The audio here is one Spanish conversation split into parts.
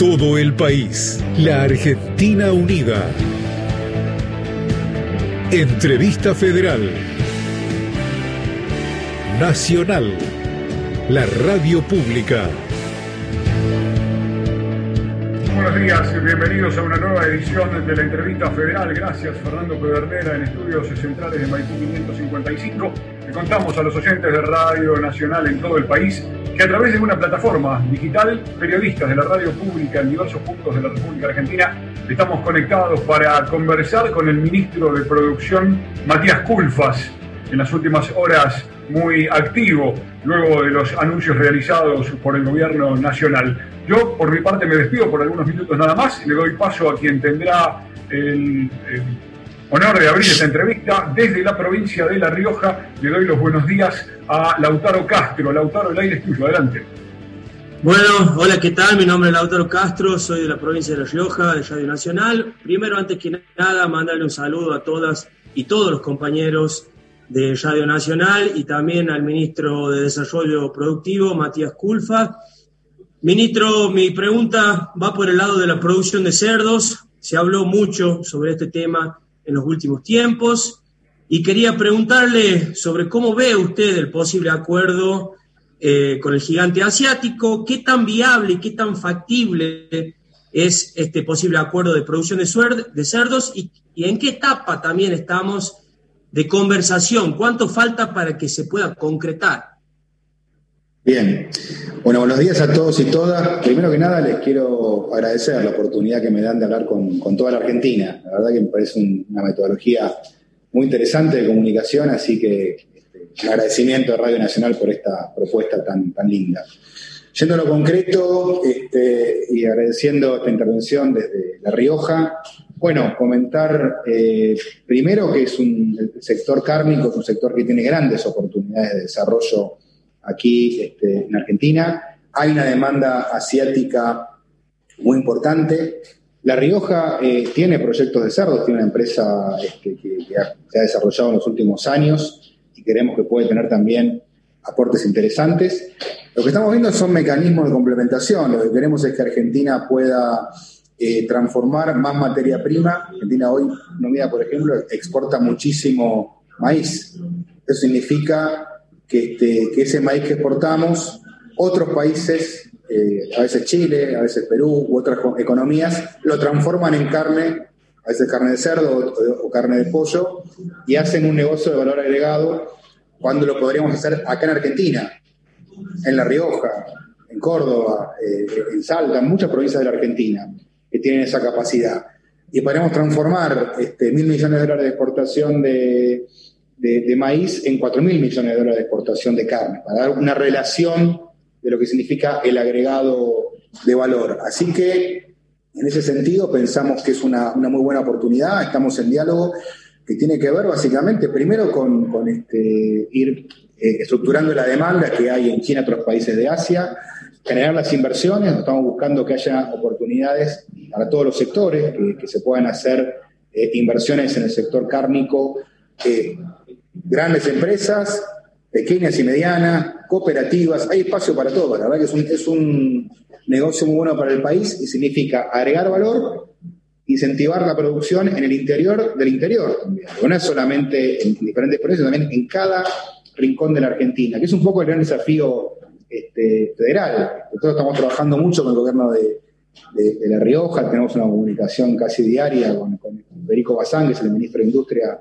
todo el país. La Argentina Unida. Entrevista Federal. Nacional. La radio pública. Buenos días, bienvenidos a una nueva edición de la entrevista federal. Gracias Fernando Pedernera en estudios centrales de Maipú 555. Le contamos a los oyentes de Radio Nacional en todo el país que a través de una plataforma digital, periodistas de la radio pública en diversos puntos de la República Argentina, estamos conectados para conversar con el ministro de Producción, Matías Culfas, en las últimas horas muy activo, luego de los anuncios realizados por el gobierno nacional. Yo, por mi parte, me despido por algunos minutos nada más y le doy paso a quien tendrá el, el honor de abrir esta entrevista desde la provincia de La Rioja. Le doy los buenos días a Lautaro Castro. Lautaro, el aire es tuyo, adelante. Bueno, hola, ¿qué tal? Mi nombre es Lautaro Castro, soy de la provincia de La Rioja, de Radio Nacional. Primero, antes que nada, mandarle un saludo a todas y todos los compañeros de Radio Nacional y también al ministro de Desarrollo Productivo, Matías Culfa. Ministro, mi pregunta va por el lado de la producción de cerdos. Se habló mucho sobre este tema en los últimos tiempos. Y quería preguntarle sobre cómo ve usted el posible acuerdo eh, con el gigante asiático, qué tan viable y qué tan factible es este posible acuerdo de producción de, cerdos y en qué etapa también estamos de conversación, cuánto falta para que se pueda concretar. Bien, bueno, buenos días a todos y todas. Primero que nada les quiero agradecer la oportunidad que me dan de hablar con, con toda la Argentina. La verdad que me parece un, una metodología muy interesante de comunicación, así que este, agradecimiento a Radio Nacional por esta propuesta tan, tan linda. Yendo a lo concreto este, y agradeciendo esta intervención desde La Rioja, bueno, comentar eh, primero que es un sector cárnico, es un sector que tiene grandes oportunidades de desarrollo aquí este, en Argentina. Hay una demanda asiática muy importante. La Rioja eh, tiene proyectos de cerdos, tiene una empresa este, que, se ha desarrollado en los últimos años y creemos que puede tener también aportes interesantes. Lo que estamos viendo son mecanismos de complementación. Lo que queremos es que Argentina pueda eh, transformar más materia prima. Argentina hoy, no mira, por ejemplo, exporta muchísimo maíz. Eso significa que, este, que ese maíz que exportamos, otros países, eh, a veces Chile, a veces Perú u otras economías, lo transforman en carne, a veces carne de cerdo o, carne de pollo, y hacen un negocio de valor agregado cuando lo podríamos hacer acá en Argentina, en La Rioja, en Córdoba, eh, en Salta, en muchas provincias de la Argentina que tienen esa capacidad. Y podríamos transformar este, mil millones de dólares de exportación de, de, maíz en cuatro mil millones de dólares de exportación de carne, para dar una relación de lo que significa el agregado de valor. Así que, en ese sentido, pensamos que es una, una muy buena oportunidad, estamos en diálogo que tiene que ver básicamente primero con, con este, ir eh, estructurando la demanda que hay en China y otros países de Asia, generar las inversiones, estamos buscando que haya oportunidades para todos los sectores, que, que se puedan hacer eh, inversiones en el sector cárnico, eh, grandes empresas, pequeñas y medianas, cooperativas, hay espacio para todo, la verdad que es un, es un negocio muy bueno para el país y significa agregar valor, incentivar la producción en el interior del interior no es solamente en diferentes países, también en cada rincón de la Argentina, que es un poco el gran desafío este, federal. Nosotros estamos trabajando mucho con el gobierno de, de, de La Rioja, tenemos una comunicación casi diaria con, con Federico Bazán, que es el ministro de Industria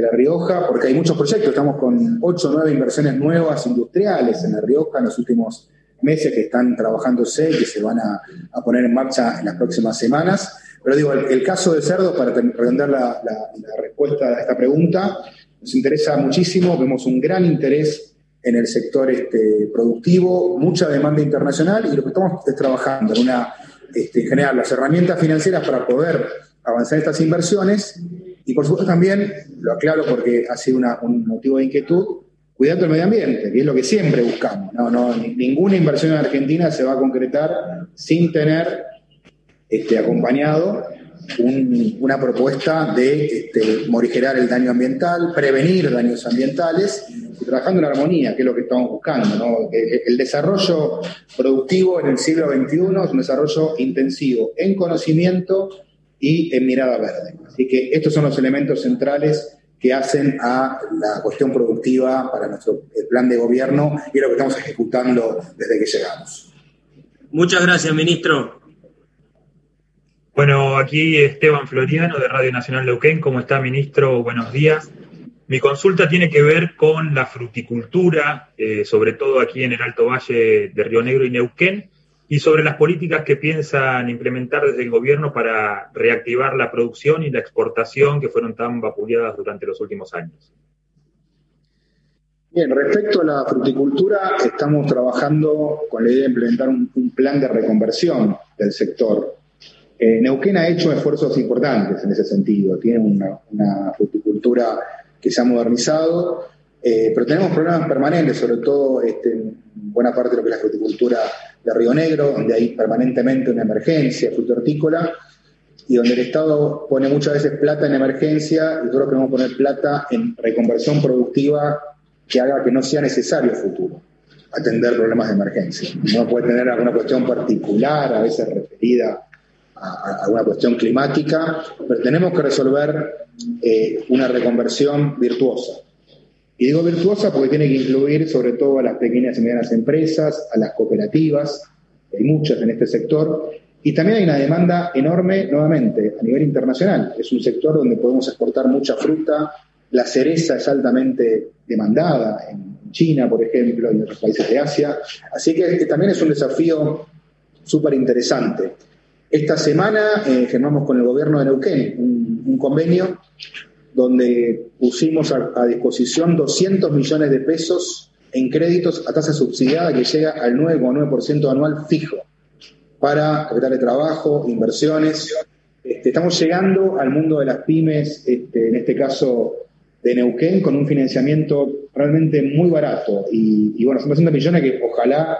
de La Rioja, porque hay muchos proyectos, estamos con ocho o nueve inversiones nuevas industriales en La Rioja en los últimos meses que están trabajándose y que se van a, poner en marcha en las próximas semanas. Pero digo, el, caso de cerdo, para redondear la respuesta a esta pregunta, nos interesa muchísimo, vemos un gran interés en el sector este, productivo, mucha demanda internacional y lo que estamos es trabajando en una, este, generar las herramientas financieras para poder avanzar estas inversiones y por supuesto también, lo aclaro porque ha sido un motivo de inquietud, cuidando el medio ambiente, que es lo que siempre buscamos. No, no, ninguna inversión en Argentina se va a concretar sin tener este, acompañado una propuesta de este, morigerar el daño ambiental, prevenir daños ambientales y trabajando en armonía, que es lo que estamos buscando. El desarrollo productivo en el siglo XXI es un desarrollo intensivo en conocimiento y en mirada verde. Así que estos son los elementos centrales que hacen a la cuestión productiva para nuestro plan de gobierno y es lo que estamos ejecutando desde que llegamos. Muchas gracias, ministro. Bueno, aquí Esteban Floriano de Radio Nacional Neuquén. ¿Cómo está, ministro? Buenos días. Mi consulta tiene que ver con la fruticultura, eh, sobre todo aquí en el Alto Valle de Río Negro y Neuquén, y sobre las políticas que piensan implementar desde el gobierno para reactivar la producción y la exportación que fueron tan vapuleadas durante los últimos años. Bien, respecto a la fruticultura, estamos trabajando con la idea de implementar un, plan de reconversión del sector. Eh, Neuquén ha hecho esfuerzos importantes en ese sentido, tiene una, fruticultura que se ha modernizado, eh, pero tenemos problemas permanentes, sobre todo este, en buena parte de lo que es la fruticultura de Río Negro, donde hay permanentemente una emergencia hortícola y donde el Estado pone muchas veces plata en emergencia y nosotros queremos poner plata en reconversión productiva que haga que no sea necesario futuro atender problemas de emergencia. No puede tener alguna cuestión particular, a veces referida a, alguna cuestión climática, pero tenemos que resolver eh, una reconversión virtuosa. Y digo virtuosa porque tiene que incluir sobre todo a las pequeñas y medianas empresas, a las cooperativas, hay muchas en este sector, y también hay una demanda enorme, nuevamente, a nivel internacional. Es un sector donde podemos exportar mucha fruta, la cereza es altamente demandada en China, por ejemplo, y en otros países de Asia. Así que también es un desafío súper interesante. Esta semana eh, firmamos con el gobierno de Neuquén un convenio donde pusimos a, disposición 200 millones de pesos en créditos a tasa subsidiada que llega al 9,9% anual fijo para capital de trabajo, inversiones. Este, estamos llegando al mundo de las pymes, este, en este caso de Neuquén, con un financiamiento realmente muy barato. Y, bueno, son 200 millones que ojalá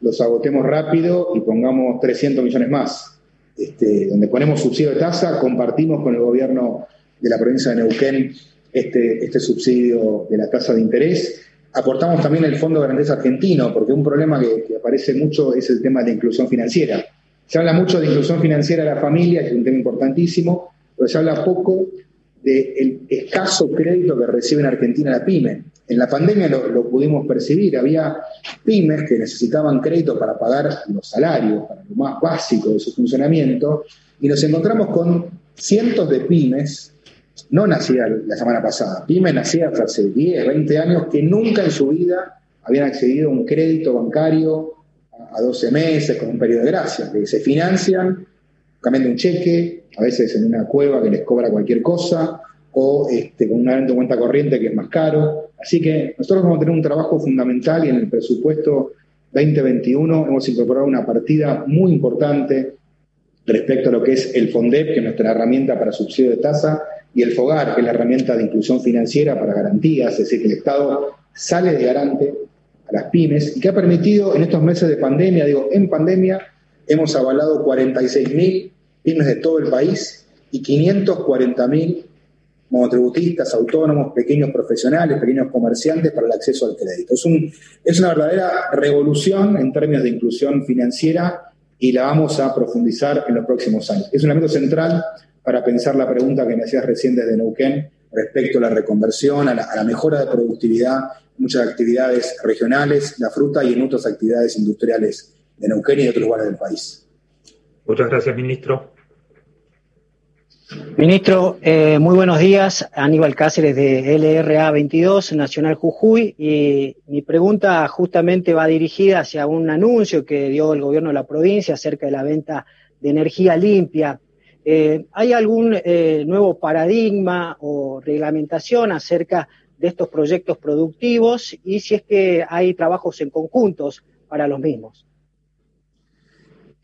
los agotemos rápido y pongamos 300 millones más. Este, donde ponemos subsidio de tasa, compartimos con el gobierno de la provincia de Neuquén este, este subsidio de la tasa de interés. Aportamos también el Fondo de Garantía Argentino, porque un problema que, aparece mucho es el tema de inclusión financiera. Se habla mucho de inclusión financiera de la familia, que es un tema importantísimo, pero se habla poco del escaso crédito que recibe en Argentina la pyme. En la pandemia lo, lo, pudimos percibir, había pymes que necesitaban crédito para pagar los salarios, para lo más básico de su funcionamiento, y nos encontramos con cientos de pymes no nacía la semana pasada. Pyme nacía hace 10, 20 años que nunca en su vida habían accedido a un crédito bancario a 12 meses con un periodo de gracia, se financian cambiando un cheque, a veces en una cueva que les cobra cualquier cosa, o este, con una cuenta corriente que es más caro. Así que nosotros vamos a tener un trabajo fundamental y en el presupuesto 2021 hemos incorporado una partida muy importante respecto a lo que es el FONDEP, que es nuestra herramienta para subsidio de tasa, y el FOGAR, que es la herramienta de inclusión financiera para garantías, es decir, que el Estado sale de garante a las pymes y que ha permitido en estos meses de pandemia, digo, en pandemia, hemos avalado 46.000 pymes de todo el país y 540.000 monotributistas, autónomos, pequeños profesionales, pequeños comerciantes para el acceso al crédito. Es, un, es una verdadera revolución en términos de inclusión financiera y la vamos a profundizar en los próximos años. Es un elemento central para pensar la pregunta que me hacías recién desde Neuquén respecto a la reconversión, a la, mejora de productividad, muchas actividades regionales, la fruta y en otras actividades industriales de Neuquén y de otros lugares del país. Muchas gracias, ministro. Ministro, eh, muy buenos días. Aníbal Cáceres de LRA 22, Nacional Jujuy. Y mi pregunta justamente va dirigida hacia un anuncio que dio el gobierno de la provincia acerca de la venta de energía limpia. Eh, ¿Hay algún eh, nuevo paradigma o reglamentación acerca de estos proyectos productivos y si es que hay trabajos en conjuntos para los mismos?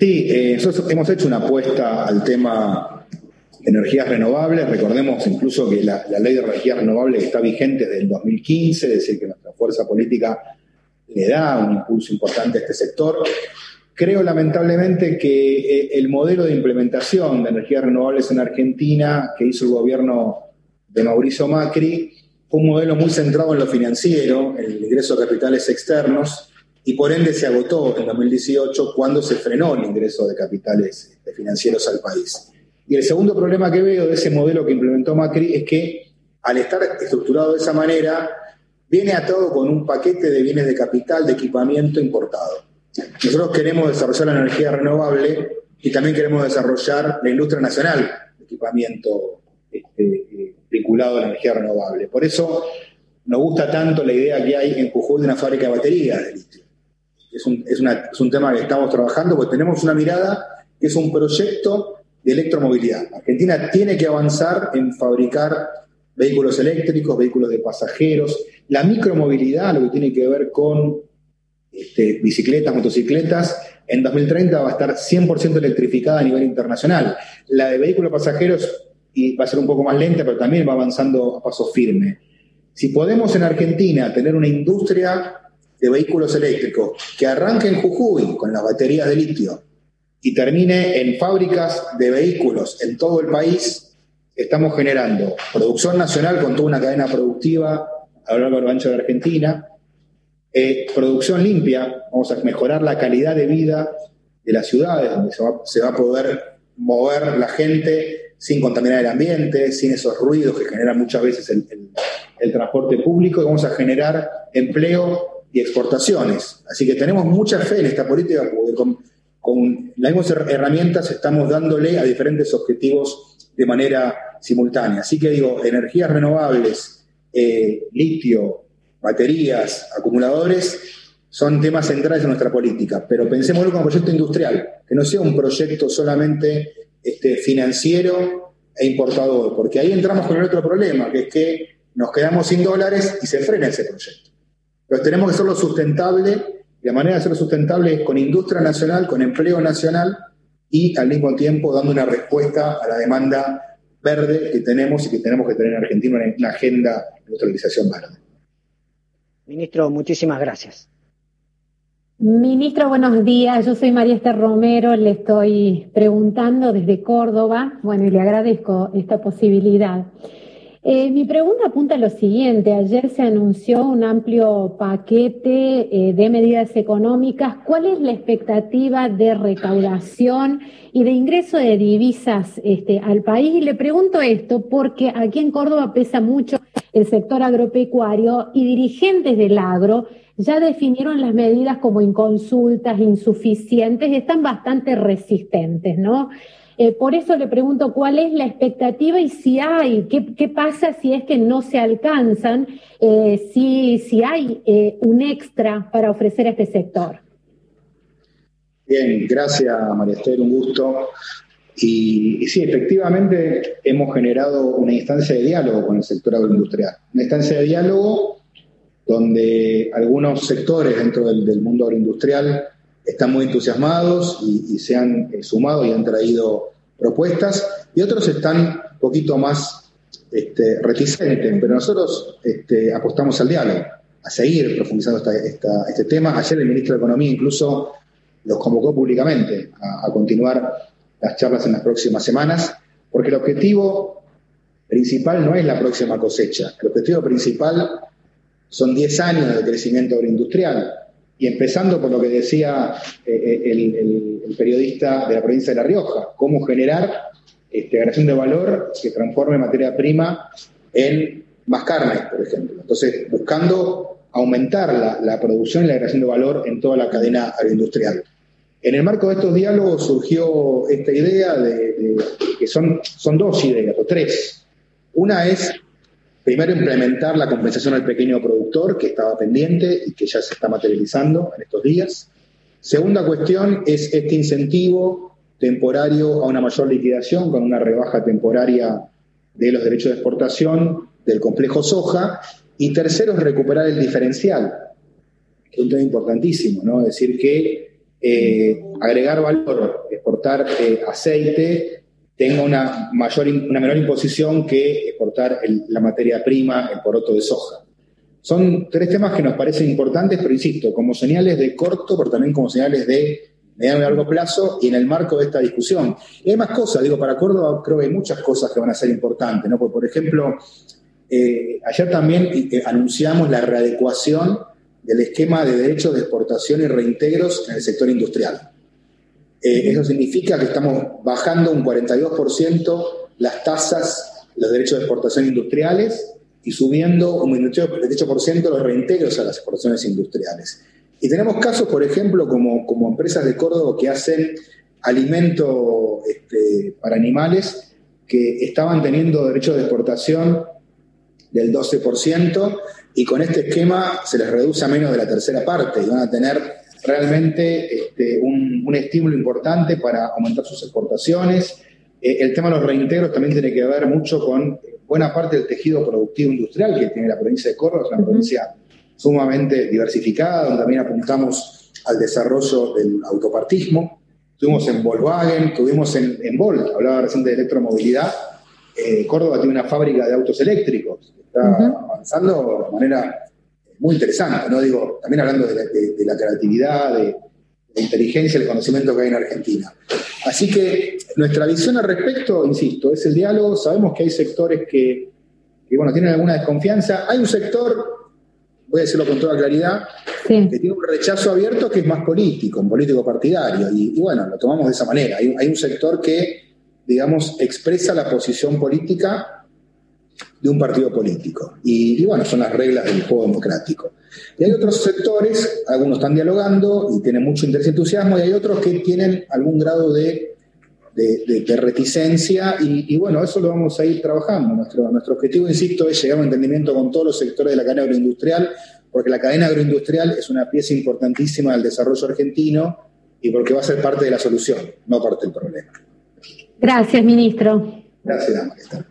Sí, eh, nosotros hemos hecho una apuesta al tema energías renovables. Recordemos incluso que la, ley de energías renovables está vigente desde el 2015, es decir, que nuestra fuerza política le da un impulso importante a este sector. Creo lamentablemente que eh, el modelo de implementación de energías renovables en Argentina que hizo el gobierno de Mauricio Macri fue un modelo muy centrado en lo financiero, en el ingreso de capitales externos, y por ende se agotó en 2018 cuando se frenó el ingreso de capitales este, financieros al país. Y el segundo problema que veo de ese modelo que implementó Macri es que al estar estructurado de esa manera, viene atado con un paquete de bienes de capital, de equipamiento importado. Nosotros queremos desarrollar la energía renovable y también queremos desarrollar la industria nacional de equipamiento este, eh, vinculado a la energía renovable. Por eso nos gusta tanto la idea que hay en Jujuy de una fábrica de baterías de litio. Es un, es un tema que estamos trabajando porque tenemos una mirada que es un proyecto de electromovilidad. Argentina tiene que avanzar en fabricar vehículos eléctricos, vehículos de pasajeros, la micromovilidad, lo que tiene que ver con este, bicicletas, motocicletas, en 2030 va a estar 100% electrificada a nivel internacional. La de vehículos pasajeros va a ser un poco más lenta, pero también va avanzando a paso firme. Si podemos en Argentina tener una industria de vehículos eléctricos que arranque en Jujuy con las baterías de litio y termine en fábricas de vehículos en todo el país, estamos generando producción nacional con toda una cadena productiva a lo largo del ancho de Argentina, eh, producción limpia, vamos a mejorar la calidad de vida de las ciudades, donde se va, a poder mover la gente sin contaminar el ambiente, sin esos ruidos que generan muchas veces el, transporte público, y vamos a generar empleo y exportaciones. Así que tenemos mucha fe en esta política, porque con, con las mismas herramientas estamos dándole a diferentes objetivos de manera simultánea. Así que digo, energías renovables, eh, litio, baterías, acumuladores, son temas centrales de nuestra política, pero pensémoslo como proyecto industrial, que no sea un proyecto solamente este, financiero e importador, porque ahí entramos con el otro problema, que es que nos quedamos sin dólares y se frena ese proyecto. Pero tenemos que hacerlo sustentable, y la manera de hacerlo sustentable es con industria nacional, con empleo nacional y al mismo tiempo dando una respuesta a la demanda verde que tenemos y que tenemos que tener en Argentina una agenda de neutralización verde. Ministro, muchísimas gracias. Ministro, buenos días. Yo soy María Esther Romero, le estoy preguntando desde Córdoba. Bueno, y le agradezco esta posibilidad. Eh, mi pregunta apunta a lo siguiente. Ayer se anunció un amplio paquete eh, de medidas económicas. ¿Cuál es la expectativa de recaudación y de ingreso de divisas este, al país? Y le pregunto esto porque aquí en Córdoba pesa mucho el sector agropecuario y dirigentes del agro ya definieron las medidas como inconsultas, insuficientes, están bastante resistentes, ¿no? Eh, por eso le pregunto cuál es la expectativa y si hay, qué, pasa si es que no se alcanzan, eh, si, si hay eh, un extra para ofrecer a este sector. Bien, gracias María Esther, un gusto. Y, sí, efectivamente hemos generado una instancia de diálogo con el sector agroindustrial. Una instancia de diálogo donde algunos sectores dentro del, mundo agroindustrial están muy entusiasmados y, se han eh, sumado y han traído propuestas, y otros están un poquito más este, reticentes, pero nosotros este, apostamos al diálogo, a seguir profundizando este tema. Ayer el ministro de Economía incluso los convocó públicamente a continuar las charlas en las próximas semanas, porque el objetivo principal no es la próxima cosecha, el objetivo principal son 10 años de crecimiento agroindustrial. Y empezando por lo que decía eh, eh, el, periodista de la provincia de La Rioja, cómo generar este, de valor que transforme materia prima en más carne, por ejemplo. Entonces, buscando aumentar la, producción y la generación de valor en toda la cadena agroindustrial. En el marco de estos diálogos surgió esta idea de, que son, son dos ideas, o tres. Una es, primero, implementar la compensación al pequeño productor, que estaba pendiente y que ya se está materializando en estos días. Segunda cuestión es este incentivo temporario a una mayor liquidación con una rebaja temporaria de los derechos de exportación del complejo soja. Y tercero es recuperar el diferencial, que es un tema importantísimo, ¿no? Es decir, que eh, agregar valor, exportar eh, aceite, tenga una, mayor, una menor imposición que exportar la materia prima, el poroto de soja. Son tres temas que nos parecen importantes, pero insisto, como señales de corto, pero también como señales de mediano y largo plazo y en el marco de esta discusión. Y hay más cosas, digo, para Córdoba creo que hay muchas cosas que van a ser importantes, ¿no? por ejemplo, eh, ayer también eh, anunciamos la readecuación del esquema de derechos de exportación y reintegros en el sector industrial. Eh, eso significa que estamos bajando un 42% las tasas, los derechos de exportación industriales y subiendo un 28% los reintegros a las exportaciones industriales. Y tenemos casos, por ejemplo, como, como empresas de Córdoba que hacen alimento este, para animales que estaban teniendo derechos de exportación del 12% y con este esquema se les reduce a menos de la tercera parte y van a tener realmente este, un, un, estímulo importante para aumentar sus exportaciones. Eh, el tema de los reintegros también tiene que ver mucho con buena parte del tejido productivo industrial que tiene la provincia de Córdoba, es una provincia sumamente diversificada, donde también apuntamos al desarrollo del autopartismo. Estuvimos en Volkswagen, estuvimos en, en Volt, hablaba recién de electromovilidad. Eh, Córdoba tiene una fábrica de autos eléctricos, está avanzando de manera muy interesante, ¿no? Digo, también hablando de la, creatividad, de, la inteligencia, el conocimiento que hay en Argentina. Así que nuestra visión al respecto, insisto, es el diálogo. Sabemos que hay sectores que, que bueno, tienen alguna desconfianza. Hay un sector voy a decirlo con toda claridad, que tiene un rechazo abierto que es más político, un político partidario. Y, bueno, lo tomamos de esa manera. Hay, un sector que, digamos, expresa la posición política de un partido político. Y, bueno, son las reglas del juego democrático. Y hay otros sectores, algunos están dialogando y tienen mucho interés y entusiasmo, y hay otros que tienen algún grado de de, reticencia y, bueno, eso lo vamos a ir trabajando. Nuestro, nuestro objetivo, insisto, es llegar a un entendimiento con todos los sectores de la cadena agroindustrial, porque la cadena agroindustrial es una pieza importantísima del desarrollo argentino y porque va a ser parte de la solución, no parte del problema. Gracias, ministro. Gracias,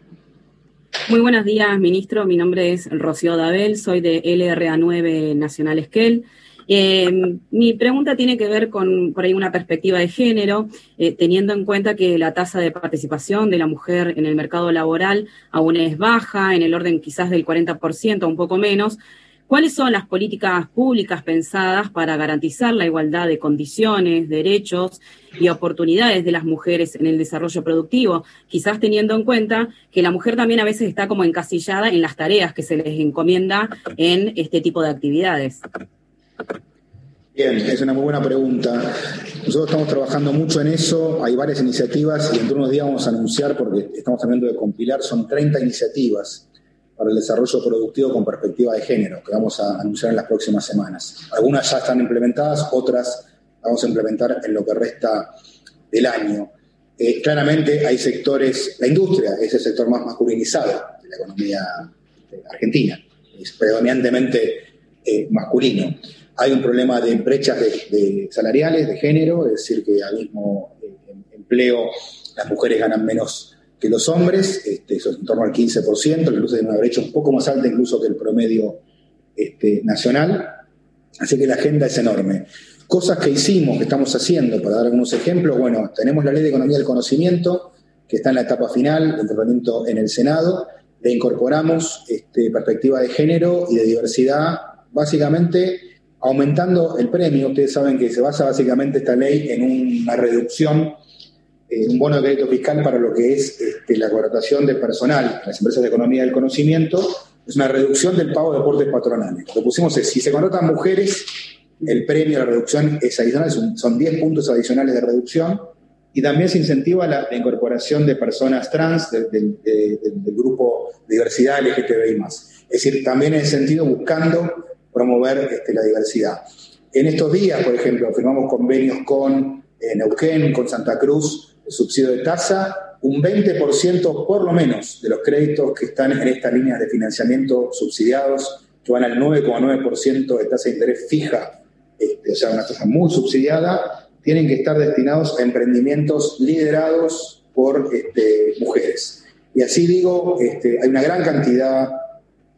Muy buenos días, ministro. Mi nombre es Rocío Dabel, soy de LRA9 Nacional Esquel. Eh, mi pregunta tiene que ver con por ahí una perspectiva de género, eh, teniendo en cuenta que la tasa de participación de la mujer en el mercado laboral aún es baja, en el orden quizás del 40%, un poco menos. ¿Cuáles son las políticas públicas pensadas para garantizar la igualdad de condiciones, derechos y oportunidades de las mujeres en el desarrollo productivo? Quizás teniendo en cuenta que la mujer también a veces está como encasillada en las tareas que se les encomienda en este tipo de actividades. Bien, es una muy buena pregunta. Nosotros estamos trabajando mucho en eso, hay varias iniciativas y dentro de unos días vamos a anunciar, porque estamos hablando de compilar, son 30 iniciativas para el desarrollo productivo con perspectiva de género, que vamos a anunciar en las próximas semanas. Algunas ya están implementadas, otras vamos a implementar en lo que resta del año. Eh, claramente hay sectores, la industria es el sector más masculinizado de la economía argentina, es predominantemente eh, masculino. Hay un problema de brechas de, salariales, de género, es decir, que al mismo eh, empleo las mujeres ganan menos que los hombres, este, eso es en torno al 15%, incluso hay una brecha un poco más alta incluso que el promedio este, nacional. Así que la agenda es enorme. Cosas que hicimos, que estamos haciendo, para dar algunos ejemplos, bueno, tenemos la Ley de Economía del Conocimiento, que está en la etapa final del tratamiento en el Senado, le incorporamos este, perspectiva de género y de diversidad, básicamente aumentando el premio. Ustedes saben que se basa básicamente esta ley en una reducción, en un bono de crédito fiscal para lo que es este, la contratación de personal en las empresas de economía del conocimiento. Es una reducción del pago de aportes patronales. Lo pusimos es, si se contratan mujeres, el premio, la reducción es adicional, son 10 puntos adicionales de reducción. Y también se incentiva la, incorporación de personas trans del, grupo diversidad LGTBI+. Es decir, también en ese sentido buscando promover este, la diversidad. En estos días, por ejemplo, firmamos convenios con eh, Neuquén, con Santa Cruz, subsidio de tasa, un 20% por lo menos de los créditos que están en estas líneas de financiamiento subsidiados, que van al 9,9% de tasa de interés fija, este, o sea, una tasa muy subsidiada, tienen que estar destinados a emprendimientos liderados por este, mujeres. Y así digo, este, hay una gran cantidad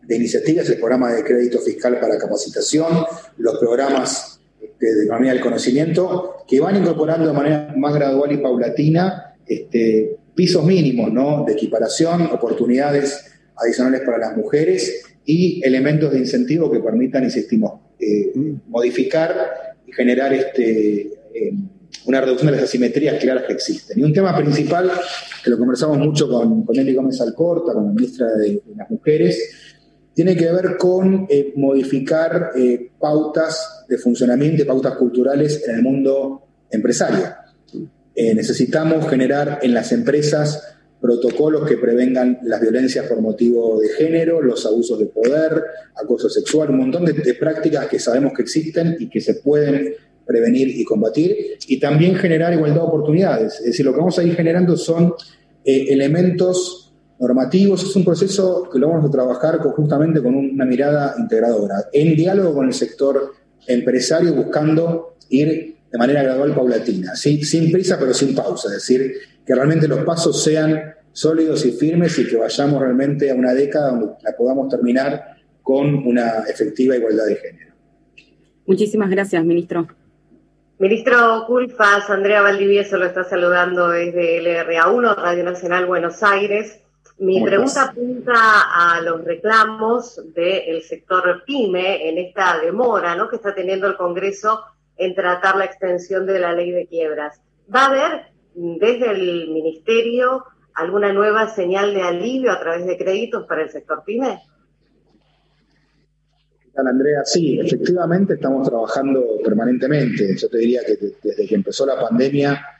de iniciativas, el programa de crédito fiscal para capacitación, los programas de economía del conocimiento, que van incorporando de manera más gradual y paulatina este, pisos mínimos ¿no? de equiparación, oportunidades adicionales para las mujeres y elementos de incentivo que permitan, insistimos, eh, modificar y generar este, eh, una reducción de las asimetrías claras que existen. Y un tema principal, que lo conversamos mucho con, con Eli Gómez Alcorta, con la ministra de, las Mujeres, tiene que ver con eh, modificar eh, pautas de funcionamiento y pautas culturales en el mundo empresario. Eh, necesitamos generar en las empresas protocolos que prevengan las violencias por motivo de género, los abusos de poder, acoso sexual, un montón de, prácticas que sabemos que existen y que se pueden prevenir y combatir, y también generar igualdad de oportunidades. Es decir, lo que vamos a ir generando son elementos normativos, es un proceso que lo vamos a trabajar conjuntamente con una mirada integradora, en diálogo con el sector empresario, buscando ir de manera gradual, paulatina, sin prisa pero sin pausa, es decir, que realmente los pasos sean sólidos y firmes y que vayamos realmente a una década donde la podamos terminar con una efectiva igualdad de género. Muchísimas gracias, ministro. Ministro Culfas, Andrea Valdivieso lo está saludando desde LRA1, Radio Nacional Buenos Aires. Mi pregunta apunta a los reclamos del sector PYME en esta demora ¿no? que está teniendo el Congreso en tratar la extensión de la ley de quiebras. ¿Va a haber desde el Ministerio alguna nueva señal de alivio a través de créditos para el sector PYME? ¿Qué tal, Andrea? Sí, efectivamente estamos trabajando permanentemente. Yo te diría que desde que empezó la pandemia,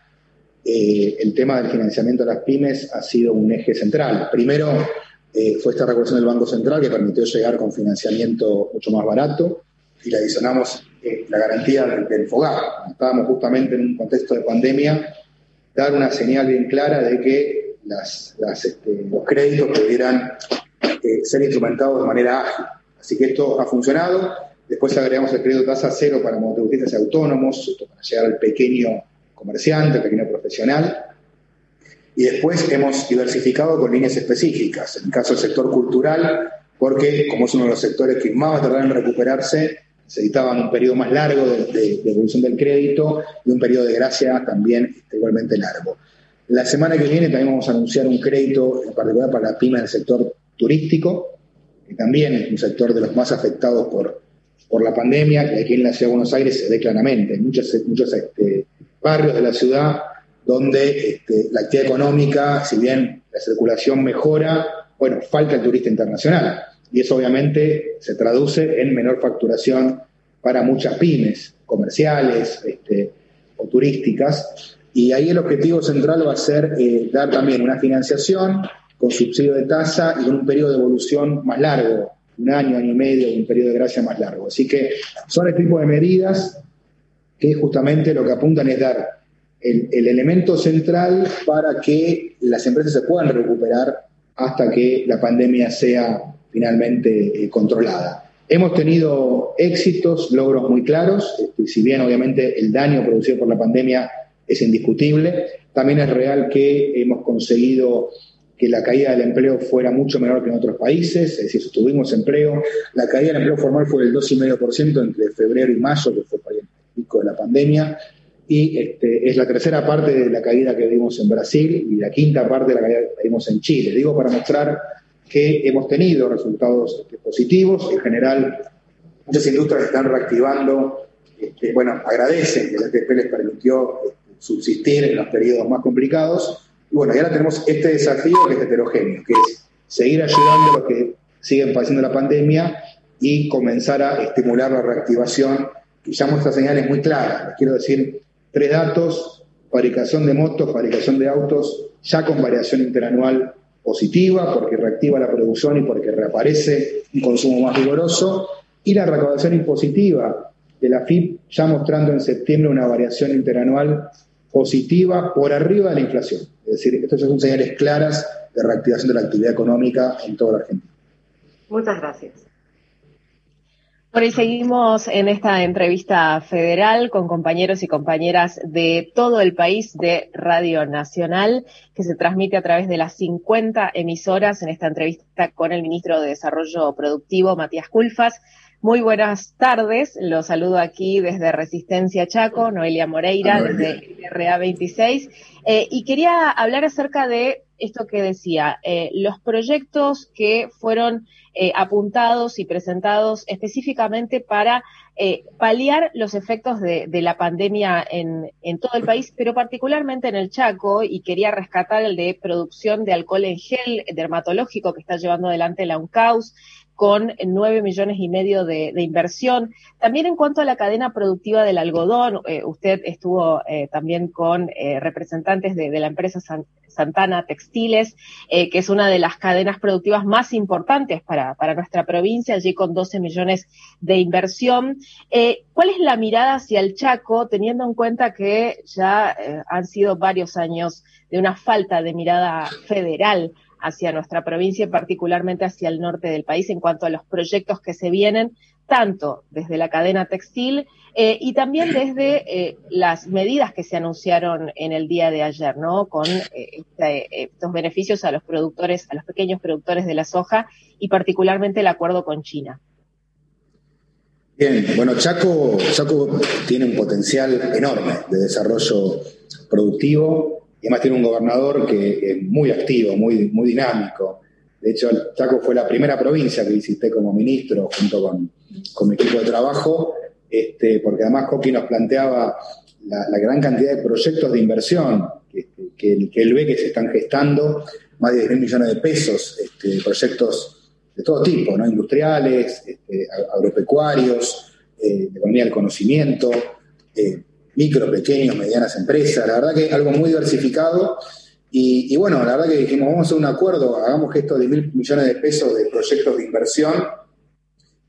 eh, el tema del financiamiento de las pymes ha sido un eje central. Primero, eh, fue esta regulación del Banco Central que permitió llegar con financiamiento mucho más barato y le adicionamos eh, la garantía del, FOGAP. Estábamos justamente en un contexto de pandemia, dar una señal bien clara de que este, los créditos pudieran ser instrumentados de manera ágil. Así que esto ha funcionado. Después agregamos el crédito tasa cero para motoristas y autónomos, para llegar al pequeño comerciante, pequeño profesional. Y después hemos diversificado con líneas específicas. En el caso del sector cultural, porque como es uno de los sectores que más va a tardar en recuperarse, necesitaban un periodo más largo de, evolución del crédito y un periodo de gracia también este, igualmente largo. La semana que viene también vamos a anunciar un crédito en particular para la pyme del sector turístico, que también es un sector de los más afectados por, por la pandemia, que aquí en la Ciudad de Buenos Aires se ve claramente, en muchos, muchos este, barrios de la ciudad donde este, la actividad económica, si bien la circulación mejora, bueno, falta el turista internacional y eso obviamente se traduce en menor facturación para muchas pymes comerciales este, o turísticas. Y ahí el objetivo central va a ser eh, dar también una financiación con subsidio de tasa y con un periodo de evolución más largo, un año, año y medio, un periodo de gracia más largo. Así que son el tipo de medidas que justamente lo que apuntan es dar el, el elemento central para que las empresas se puedan recuperar hasta que la pandemia sea finalmente eh, controlada. Hemos tenido éxitos, logros muy claros, este, si bien obviamente el daño producido por la pandemia es indiscutible, también es real que hemos conseguido que la caída del empleo fuera mucho menor que en otros países, es decir, tuvimos empleo, la caída del empleo formal fue del 2,5% entre febrero y mayo, que fue pico de la pandemia, y este, es la tercera parte de la caída que vimos en Brasil y la quinta parte de la caída que vimos en Chile. Digo para mostrar que hemos tenido resultados este, positivos. En general, muchas industrias están reactivando. Este, bueno, agradecen que la ATP les permitió este, subsistir en los periodos más complicados. Y bueno, y ahora tenemos este desafío que es heterogéneo, que es seguir ayudando a los que siguen padeciendo la pandemia y comenzar a estimular la reactivación, que ya muestra señales muy claras. Les quiero decir tres datos, fabricación de motos, fabricación de autos, ya con variación interanual positiva, porque reactiva la producción y porque reaparece un consumo más vigoroso, y la recaudación impositiva de la FIP ya mostrando en septiembre una variación interanual positiva por arriba de la inflación. Es decir, estas son señales claras de reactivación de la actividad económica en toda la Argentina. Muchas gracias. Por ahí seguimos en esta entrevista federal con compañeros y compañeras de todo el país de Radio Nacional, que se transmite a través de las 50 emisoras. En esta entrevista con el ministro de Desarrollo Productivo, Matías Culfas. Muy buenas tardes, los saludo aquí desde Resistencia Chaco, Noelia Moreira, desde RA26, eh, y quería hablar acerca de esto que decía, eh, los proyectos que fueron eh, apuntados y presentados específicamente para eh, paliar los efectos de, la pandemia en, en, todo el país, pero particularmente en el Chaco, y quería rescatar el de producción de alcohol en gel dermatológico que está llevando adelante la UNCAUS, con nueve millones y medio de, inversión. También en cuanto a la cadena productiva del algodón, eh, usted estuvo eh, también con eh, representantes de, la empresa Santana Textiles, que es una de las cadenas productivas más importantes para, para nuestra provincia, allí con 12 millones de inversión. ¿Cuál es la mirada hacia el Chaco, teniendo en cuenta que ya han sido varios años de una falta de mirada federal hacia nuestra provincia y particularmente hacia el norte del país en cuanto a los proyectos que se vienen, tanto desde la cadena textil eh, y también desde eh, las medidas que se anunciaron en el día de ayer, ¿no? Con eh, estos beneficios a los productores, a los pequeños productores de la soja y particularmente el acuerdo con China. Bien, bueno, Chaco, Chaco tiene un potencial enorme de desarrollo productivo y además tiene un gobernador que es muy activo, muy, muy dinámico. De hecho, Chaco fue la primera provincia que visité como ministro junto con, con mi equipo de trabajo, este, porque además Coqui nos planteaba la, gran cantidad de proyectos de inversión que, que, él ve que se están gestando, más de 10 mil millones de pesos, este, proyectos de todo tipo, ¿no? industriales, este, agropecuarios, eh, de economía del conocimiento, eh, micro, pequeños, medianas empresas. La verdad que algo muy diversificado. Y, bueno, la verdad que dijimos, vamos a hacer un acuerdo, hagamos que estos 10 mil millones de pesos de proyectos de inversión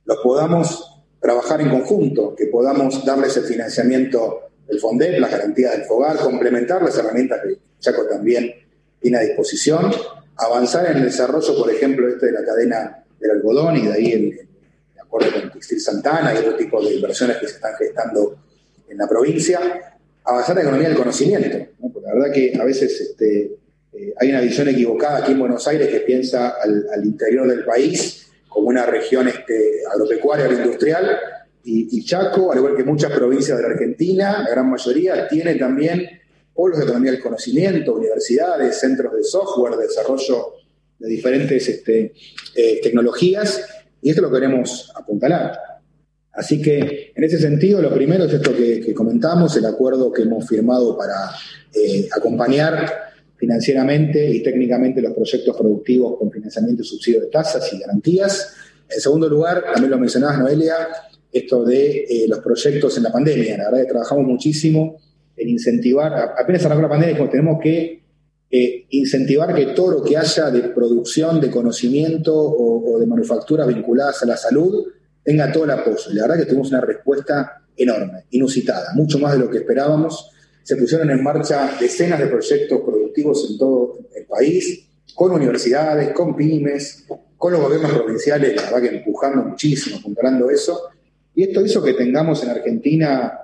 los podamos trabajar en conjunto, que podamos darles el financiamiento del FONDEP, las garantías del FOGAR, complementar las herramientas que Chaco también tiene a disposición, avanzar en el desarrollo, por ejemplo, este de la cadena del algodón y de ahí el, el acuerdo con Textil Santana y otro tipo de inversiones que se están gestando en la provincia, avanzar la economía del conocimiento. Porque la verdad que a veces este, eh, hay una visión equivocada aquí en Buenos Aires que piensa al, interior del país como una región este, agropecuaria o industrial, y, Chaco, al igual que muchas provincias de la Argentina, la gran mayoría, tiene también polos de economía del conocimiento, universidades, centros de software, de desarrollo de diferentes este, eh, tecnologías, y esto lo queremos apuntalar. Así que en ese sentido, lo primero es esto que, comentamos, el acuerdo que hemos firmado para eh, acompañar financieramente y técnicamente los proyectos productivos con financiamiento y subsidio de tasas y garantías. En segundo lugar, también lo mencionabas, Noelia, esto de eh, los proyectos en la pandemia. La verdad que trabajamos muchísimo en incentivar, apenas arrancó la pandemia, tenemos que eh, incentivar que todo lo que haya de producción, de conocimiento o de manufacturas vinculadas a la salud, tenga todo el apoyo. La verdad que tuvimos una respuesta enorme, inusitada, mucho más de lo que esperábamos. Se pusieron en marcha decenas de proyectos productivos en todo el país, con universidades, con pymes, con los gobiernos provinciales, la verdad que empujando muchísimo, comparando eso. Y esto hizo que tengamos en Argentina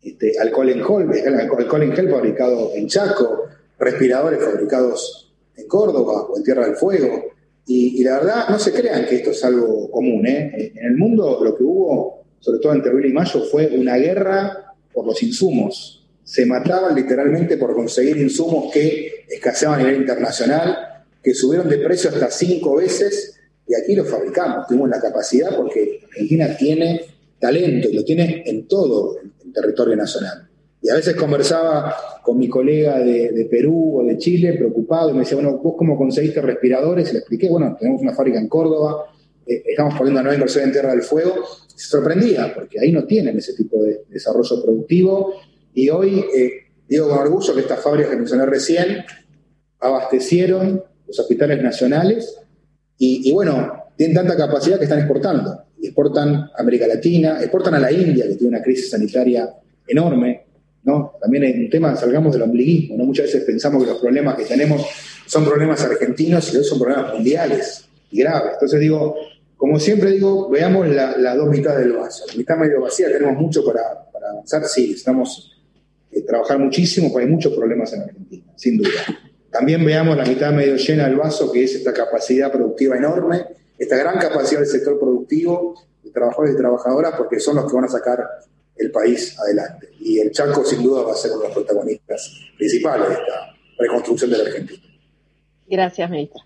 este, alcohol en gel, alcohol en gel fabricado en Chaco, respiradores fabricados en Córdoba o en Tierra del Fuego, y, la verdad, no se crean que esto es algo común. ¿eh? En el mundo lo que hubo, sobre todo entre abril y mayo, fue una guerra por los insumos. Se mataban literalmente por conseguir insumos que escaseaban a nivel internacional, que subieron de precio hasta cinco veces, y aquí los fabricamos. Tuvimos la capacidad porque Argentina tiene talento y lo tiene en todo el territorio nacional. Y a veces conversaba con mi colega de, Perú o de Chile, preocupado, y me decía, bueno, ¿vos cómo conseguiste respiradores? Y le expliqué, bueno, tenemos una fábrica en Córdoba, eh, estamos poniendo una nueva inversión en Tierra del Fuego. Se sorprendía, porque ahí no tienen ese tipo de desarrollo productivo. Y hoy, eh, digo con orgullo que estas fábricas que mencioné recién abastecieron los hospitales nacionales y, y bueno, tienen tanta capacidad que están exportando. Exportan a América Latina, exportan a la India, que tiene una crisis sanitaria enorme, también es un tema, salgamos del ombliguismo, ¿no? Muchas veces pensamos que los problemas que tenemos son problemas argentinos y son problemas mundiales y graves. Entonces digo, como siempre digo, veamos las dos mitades del vaso. La mitad medio vacía, tenemos mucho para, avanzar, sí, necesitamos eh, trabajar muchísimo, porque hay muchos problemas en Argentina, sin duda. También veamos la mitad medio llena del vaso, que es esta capacidad productiva enorme, esta gran capacidad del sector productivo, de trabajadores y trabajadoras, porque son los que van a sacar el país adelante. Y el Chaco sin duda va a ser uno de los protagonistas principales de esta reconstrucción de la Argentina. Gracias, ministra.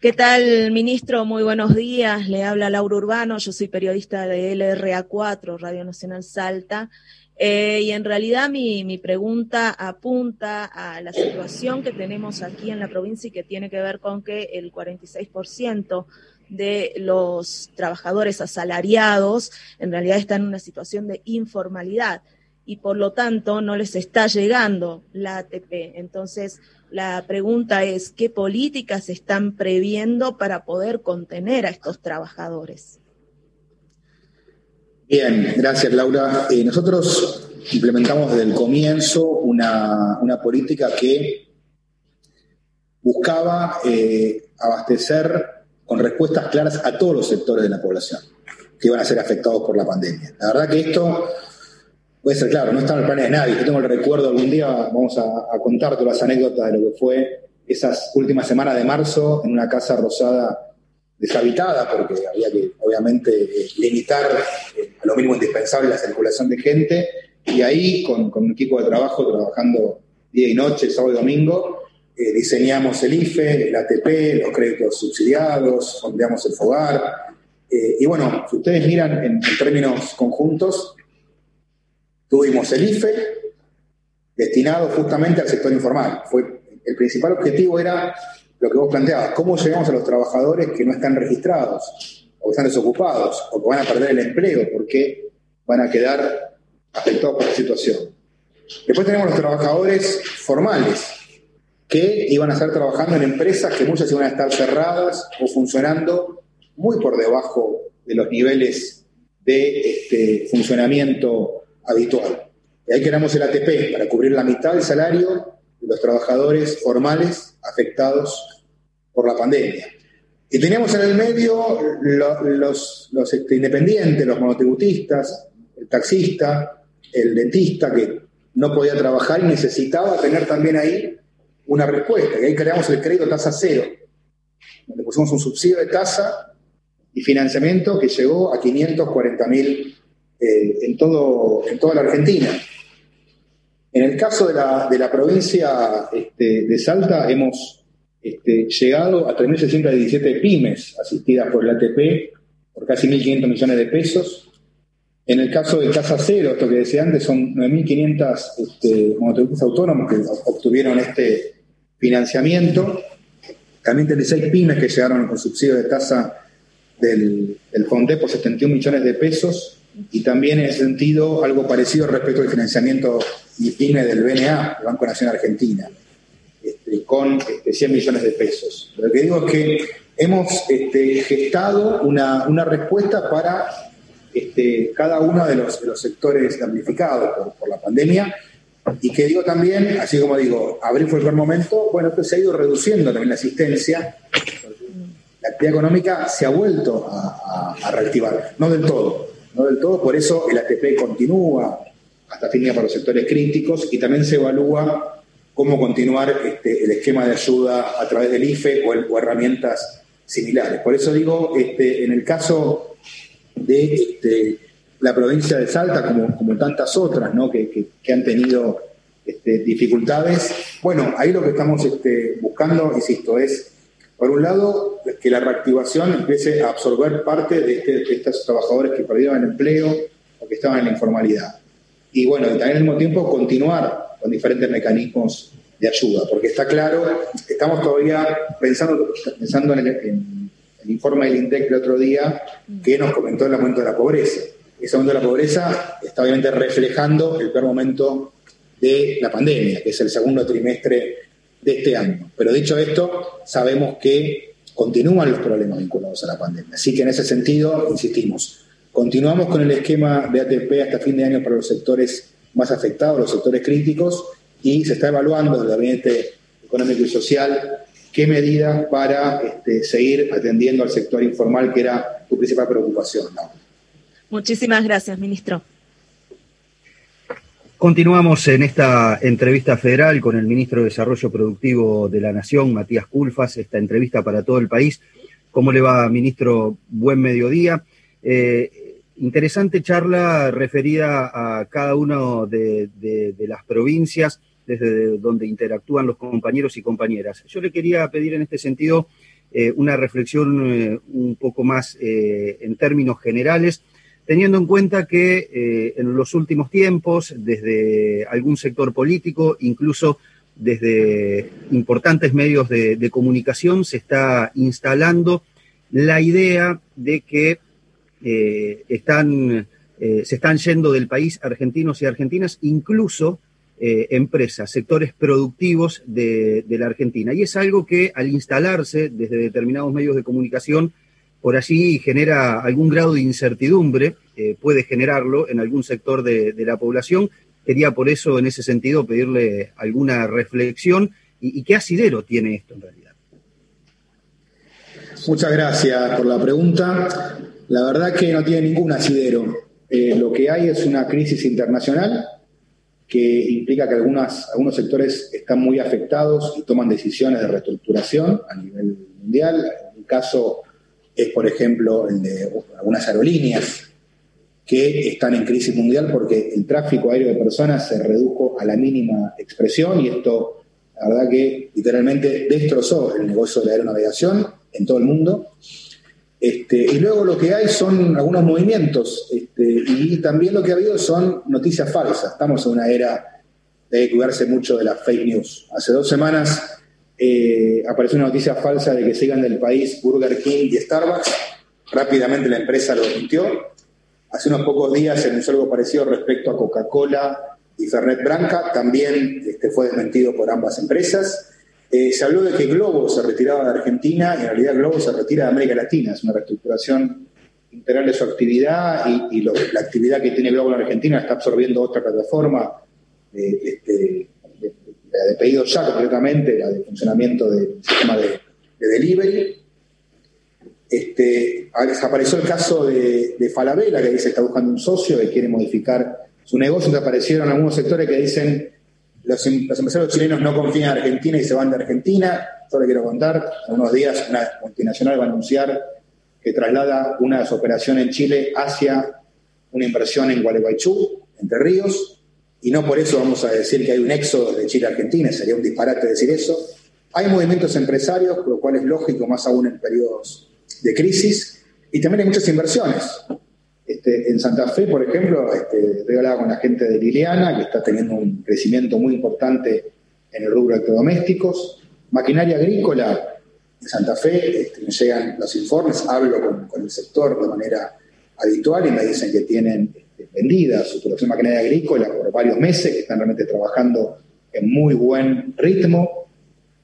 ¿Qué tal, ministro? Muy buenos días. Le habla Laura Urbano. Yo soy periodista de LRA4, Radio Nacional Salta. Eh, y en realidad mi, mi, pregunta apunta a la situación que tenemos aquí en la provincia y que tiene que ver con que el 46% de los trabajadores asalariados en realidad están en una situación de informalidad y por lo tanto no les está llegando la ATP. Entonces, la pregunta es, ¿qué políticas están previendo para poder contener a estos trabajadores? Bien, gracias Laura. Eh, nosotros implementamos desde el comienzo una, política que buscaba eh, abastecer con respuestas claras a todos los sectores de la población que iban a ser afectados por la pandemia. La verdad que esto Puede ser, claro, no está en el plan de nadie. Yo tengo el recuerdo, algún día vamos a, a las anécdotas de lo que fue esas últimas semanas de marzo en una casa rosada deshabitada, porque había que, obviamente, eh, limitar eh, a lo mínimo indispensable la circulación de gente. Y ahí, con, un equipo de trabajo, trabajando día y noche, sábado y domingo, eh, diseñamos el IFE, el ATP, los créditos subsidiados, fondeamos el FOGAR. y bueno, si ustedes miran en términos conjuntos, Tuvimos el IFE destinado justamente al sector informal. Fue, el principal objetivo era lo que vos planteabas, cómo llegamos a los trabajadores que no están registrados, o que están desocupados, o que van a perder el empleo, porque van a quedar afectados por la situación. Después tenemos los trabajadores formales, que iban a estar trabajando en empresas que muchas iban a estar cerradas o funcionando muy por debajo de los niveles de este, funcionamiento habitual. Y ahí queremos el ATP para cubrir la mitad del salario de los trabajadores formales afectados por la pandemia. Y teníamos en el medio los, los, este, independientes, los monotributistas, el taxista, el dentista que no podía trabajar y necesitaba tener también ahí una respuesta. Y ahí creamos el crédito tasa cero, donde pusimos un subsidio de tasa y financiamiento que llegó a 540 mil eh, en, todo, en toda la Argentina. En el caso de la, de la provincia este, de Salta, hemos este, llegado a 3.617 pymes asistidas por el ATP por casi 1.500 millones de pesos. En el caso de Casa Cero, esto que decía antes, son 9.500 este, autónomos que obtuvieron este financiamiento. También 36 pymes que llegaron con subsidio de tasa del, del FONDE por 71 millones de pesos y también en ese sentido algo parecido respecto al financiamiento IPINE del BNA, el Banco Nacional Argentina, este, con 100 este, millones de pesos. Lo que digo es que hemos este, gestado una, respuesta para cada uno de los, sectores damnificados por, la pandemia y que digo también, así como digo, abril fue el buen momento, bueno, pues se ha ido reduciendo también la asistencia, la actividad económica se ha vuelto a reactivar, no del todo, no del todo, por eso el ATP continúa hasta fin para los sectores críticos y también se evalúa cómo continuar este, el esquema de ayuda a través del IFE o, herramientas similares. Por eso digo, este, en el caso de este, la provincia de Salta, como, como tantas otras ¿no? que, han tenido este, dificultades, bueno, ahí lo que estamos este, buscando, insisto, es por un lado, que la reactivación empiece a absorber parte este, de, estos trabajadores que perdieron el empleo o que estaban en la informalidad. Y bueno, también al mismo tiempo continuar con diferentes mecanismos de ayuda, porque está claro, estamos todavía pensando, pensando en el, informe del INDEC del otro día que nos comentó el aumento de la pobreza. Ese aumento de la pobreza está obviamente reflejando el peor momento de la pandemia, que es el segundo trimestre de este año. Pero dicho esto, sabemos que continúan los problemas vinculados a la pandemia. Así que en ese sentido, insistimos, continuamos con el esquema de ATP hasta fin de año para los sectores más afectados, los sectores críticos, y se está evaluando desde el Gabinete Económico y Social qué medidas para este, seguir atendiendo al sector informal, que era tu principal preocupación. Muchísimas gracias, ministro. Continuamos en esta entrevista federal con el ministro de Desarrollo Productivo de la Nación, Matías Culfas, esta entrevista para todo el país. ¿Cómo le va, ministro? Buen mediodía. Eh, interesante charla referida a cada una de, las provincias desde donde interactúan los compañeros y compañeras. Yo le quería pedir en este sentido una reflexión un poco más en términos generales, teniendo en cuenta que en los últimos tiempos, desde algún sector político, incluso desde importantes medios de, comunicación, se está instalando la idea de que están eh, se están yendo del país argentinos y argentinas, incluso eh, empresas, sectores productivos de, la Argentina. Y es algo que al instalarse desde determinados medios de comunicación, por allí genera algún grado de incertidumbre, eh, puede generarlo en algún sector de, la población. Quería por eso, en ese sentido, pedirle alguna reflexión y, qué asidero tiene esto en realidad. Muchas gracias por la pregunta. La verdad que no tiene ningún asidero. Eh, lo que hay es una crisis internacional que implica que algunos sectores están muy afectados y toman decisiones de reestructuración a nivel mundial. Un caso es, por ejemplo, el de algunas aerolíneas que están en crisis mundial porque el tráfico aéreo de personas se redujo a la mínima expresión y esto, la verdad que literalmente destrozó el negocio de la aeronavegación en todo el mundo. Este, y luego lo que hay son algunos movimientos este, y también lo que ha habido son noticias falsas. Estamos en una era de cuidarse mucho de las fake news. Hace dos semanas eh, apareció una noticia falsa de que sigan del país Burger King y Starbucks. Rápidamente la empresa lo desmintió. Hace unos pocos días se anunció algo parecido respecto a Coca-Cola y Fernet Branca. También este, fue desmentido por ambas empresas. Eh, se habló de que Globo se retiraba de Argentina y en realidad Globo se retira de América Latina. Es una reestructuración integral de su actividad y, la actividad que tiene Globo en Argentina está absorbiendo otra plataforma este, de, pedido ya concretamente, la de funcionamiento del sistema de, delivery. Este, apareció el caso de, de, Falabella, que dice que está buscando un socio que quiere modificar su negocio. aparecieron algunos sectores que dicen los, empresarios chilenos no confían en Argentina y se van de Argentina. Solo quiero contar, en unos días una multinacional va a anunciar que traslada una de sus operaciones en Chile hacia una inversión en Gualeguaychú, Entre Ríos, y no por eso vamos a decir que hay un éxodo de Chile a Argentina, sería un disparate decir eso. Hay movimientos empresarios, lo cual es lógico, más aún en periodos de crisis, y también hay muchas inversiones. Este, en Santa Fe, por ejemplo, este, estoy hablando con la gente de Liliana, que está teniendo un crecimiento muy importante en el rubro de electrodomésticos. Maquinaria agrícola en Santa Fe, este, me llegan los informes, hablo con, el sector de manera habitual y me dicen que tienen vendida su producción maquinaria agrícola por varios meses, que están realmente trabajando en muy buen ritmo,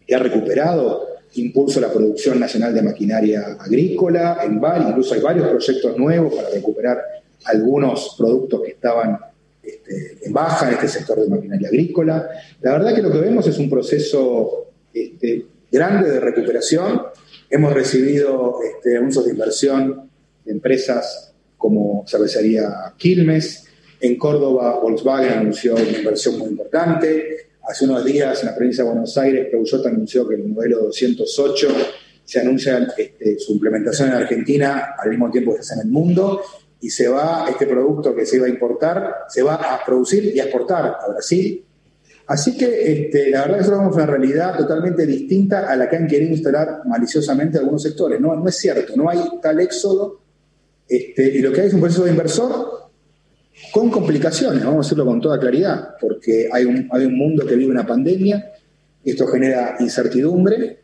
que ha recuperado impulso la producción nacional de maquinaria agrícola, en incluso hay varios proyectos nuevos para recuperar algunos productos que estaban este, en baja en este sector de maquinaria agrícola. La verdad que lo que vemos es un proceso este, grande de recuperación. Hemos recibido este, de inversión de empresas como cervecería Quilmes. En Córdoba, Volkswagen anunció una inversión muy importante. Hace unos días en la provincia de Buenos Aires, Peugeot anunció que el modelo 208 se anuncia este, su implementación en Argentina al mismo tiempo que se hace en el mundo y se va, este producto que se iba a importar, se va a producir y a exportar a Brasil. Así que este, la verdad es que vemos una realidad totalmente distinta a la que han querido instalar maliciosamente algunos sectores. No, no es cierto, no hay tal éxodo. Este, y lo que hay es un proceso de inversor con complicaciones, vamos a decirlo con toda claridad, porque hay un, hay un mundo que vive una pandemia, esto genera incertidumbre,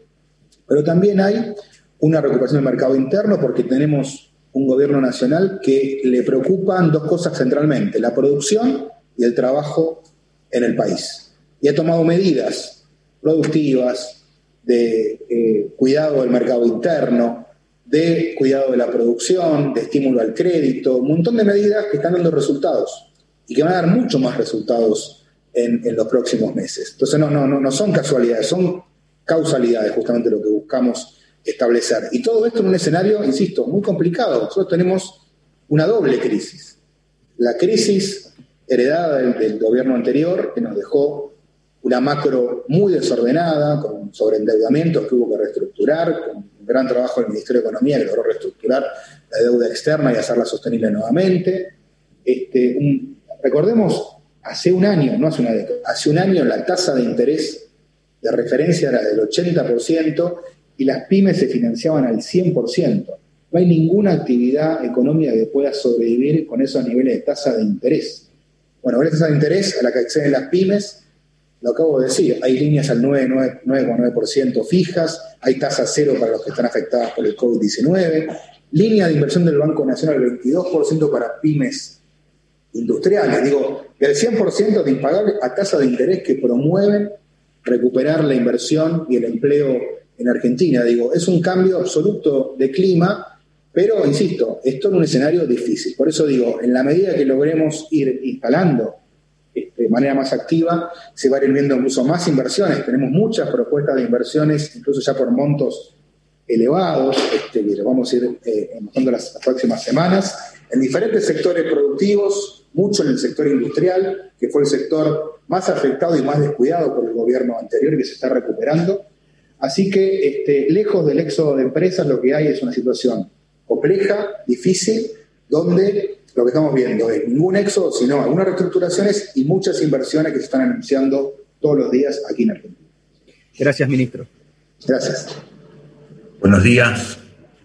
pero también hay una recuperación del mercado interno porque tenemos un gobierno nacional que le preocupan dos cosas centralmente, la producción y el trabajo en el país. Y ha tomado medidas productivas de eh, cuidado del mercado interno, de cuidado de la producción, de estímulo al crédito, un montón de medidas que están dando resultados y que van a dar mucho más resultados en, los próximos meses. Entonces no, no, no, no son casualidades, son causalidades justamente lo que buscamos establecer. Y todo esto en un escenario, insisto, muy complicado. Nosotros tenemos una doble crisis. La crisis heredada del, del gobierno anterior, que nos dejó una macro muy desordenada, con sobreendeudamientos que hubo que reestructurar, con gran trabajo del Ministerio de Economía que logró reestructurar la deuda externa y hacerla sostenible nuevamente. Este, recordemos, hace un año, no hace una década, hace un año la tasa de interés de referencia era del 80% y las pymes se financiaban al 100%. No hay ninguna actividad económica que pueda sobrevivir con esos niveles de tasa de interés. Bueno, con esa tasa de interés a la que acceden las pymes, lo acabo de decir, hay líneas al 9,9% fijas, hay tasas cero para los que están afectadas por el COVID-19, línea de inversión del Banco Nacional 22% para pymes industriales, digo, del 100% de impagable a tasa de interés que promueven recuperar la inversión y el empleo en Argentina. Digo, es un cambio absoluto de clima, pero insisto, esto es un escenario difícil. Por eso digo, en la medida que logremos ir instalando este, de manera más activa, se van a incluso más inversiones. Tenemos muchas propuestas de inversiones, incluso ya por montos elevados, este, que lo vamos a ir eh, las próximas semanas, en diferentes sectores productivos, mucho en el sector industrial, que fue el sector más afectado y más descuidado por el gobierno anterior y que se está recuperando. Así que, este, lejos del éxodo de empresas, lo que hay es una situación compleja, difícil, donde lo que estamos viendo es ningún éxodo, sino algunas reestructuraciones y muchas inversiones que se están anunciando todos los días aquí en Argentina. Gracias, ministro. Gracias. Buenos días.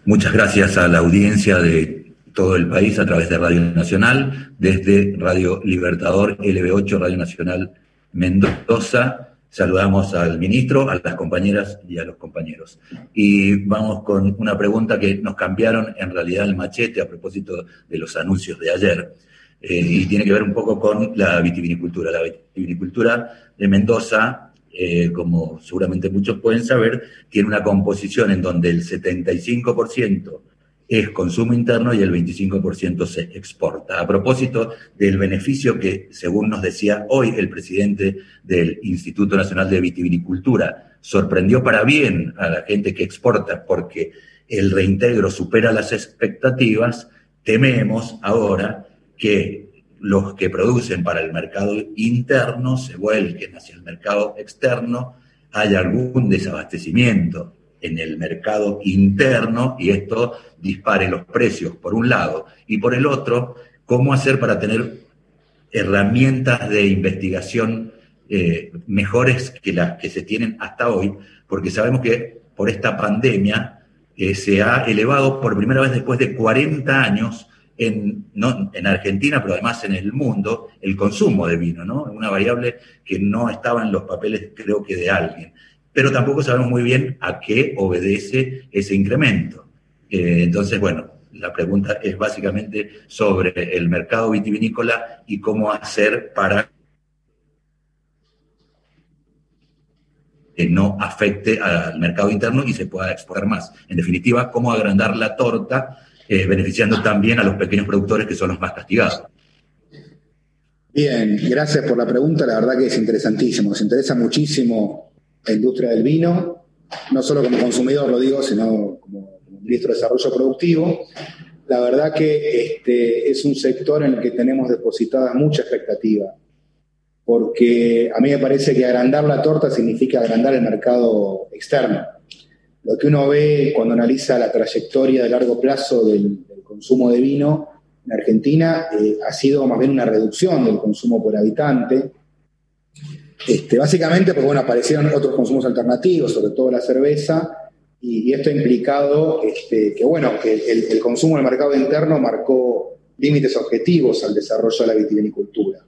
Muchas gracias a la audiencia de todo el país a través de Radio Nacional, desde Radio Libertador LB8, Radio Nacional Mendoza. Saludamos al ministro, a las compañeras y a los compañeros. Y vamos con una pregunta que nos cambiaron en realidad el machete a propósito de los anuncios de ayer. Eh, y tiene que ver un poco con la vitivinicultura. La vitivinicultura de Mendoza, eh, como seguramente muchos pueden saber, tiene una composición en donde el 75% es consumo interno y el 25% se exporta. A propósito del beneficio que, según nos decía hoy el presidente del Instituto Nacional de Vitivinicultura, sorprendió para bien a la gente que exporta porque el reintegro supera las expectativas, tememos ahora que los que producen para el mercado interno se vuelquen hacia el mercado externo, haya algún desabastecimiento en el mercado interno y esto dispare los precios por un lado. Y por el otro, cómo hacer para tener herramientas de investigación eh, mejores que las que se tienen hasta hoy, porque sabemos que por esta pandemia eh, se ha elevado por primera vez después de 40 años en, no, en Argentina, pero además en el mundo, el consumo de vino, ¿no? Una variable que no estaba en los papeles, creo que de alguien pero tampoco sabemos muy bien a qué obedece ese incremento. Eh, entonces, bueno, la pregunta es básicamente sobre el mercado vitivinícola y cómo hacer para que no afecte al mercado interno y se pueda exportar más. En definitiva, cómo agrandar la torta, eh, beneficiando también a los pequeños productores que son los más castigados. Bien, gracias por la pregunta. La verdad que es interesantísimo. Nos interesa muchísimo la industria del vino, no solo como consumidor lo digo, sino como, ministro de Desarrollo Productivo. La verdad que este, es un sector en el que tenemos depositada mucha expectativa, porque a mí me parece que agrandar la torta significa agrandar el mercado externo. Lo que uno ve cuando analiza la trayectoria de largo plazo del, consumo de vino en Argentina eh, ha sido más bien una reducción del consumo por habitante, este, básicamente porque bueno, aparecieron otros consumos alternativos, sobre todo la cerveza, y, esto ha implicado este, que, bueno, que el, consumo en el mercado interno marcó límites objetivos al desarrollo de la vitivinicultura.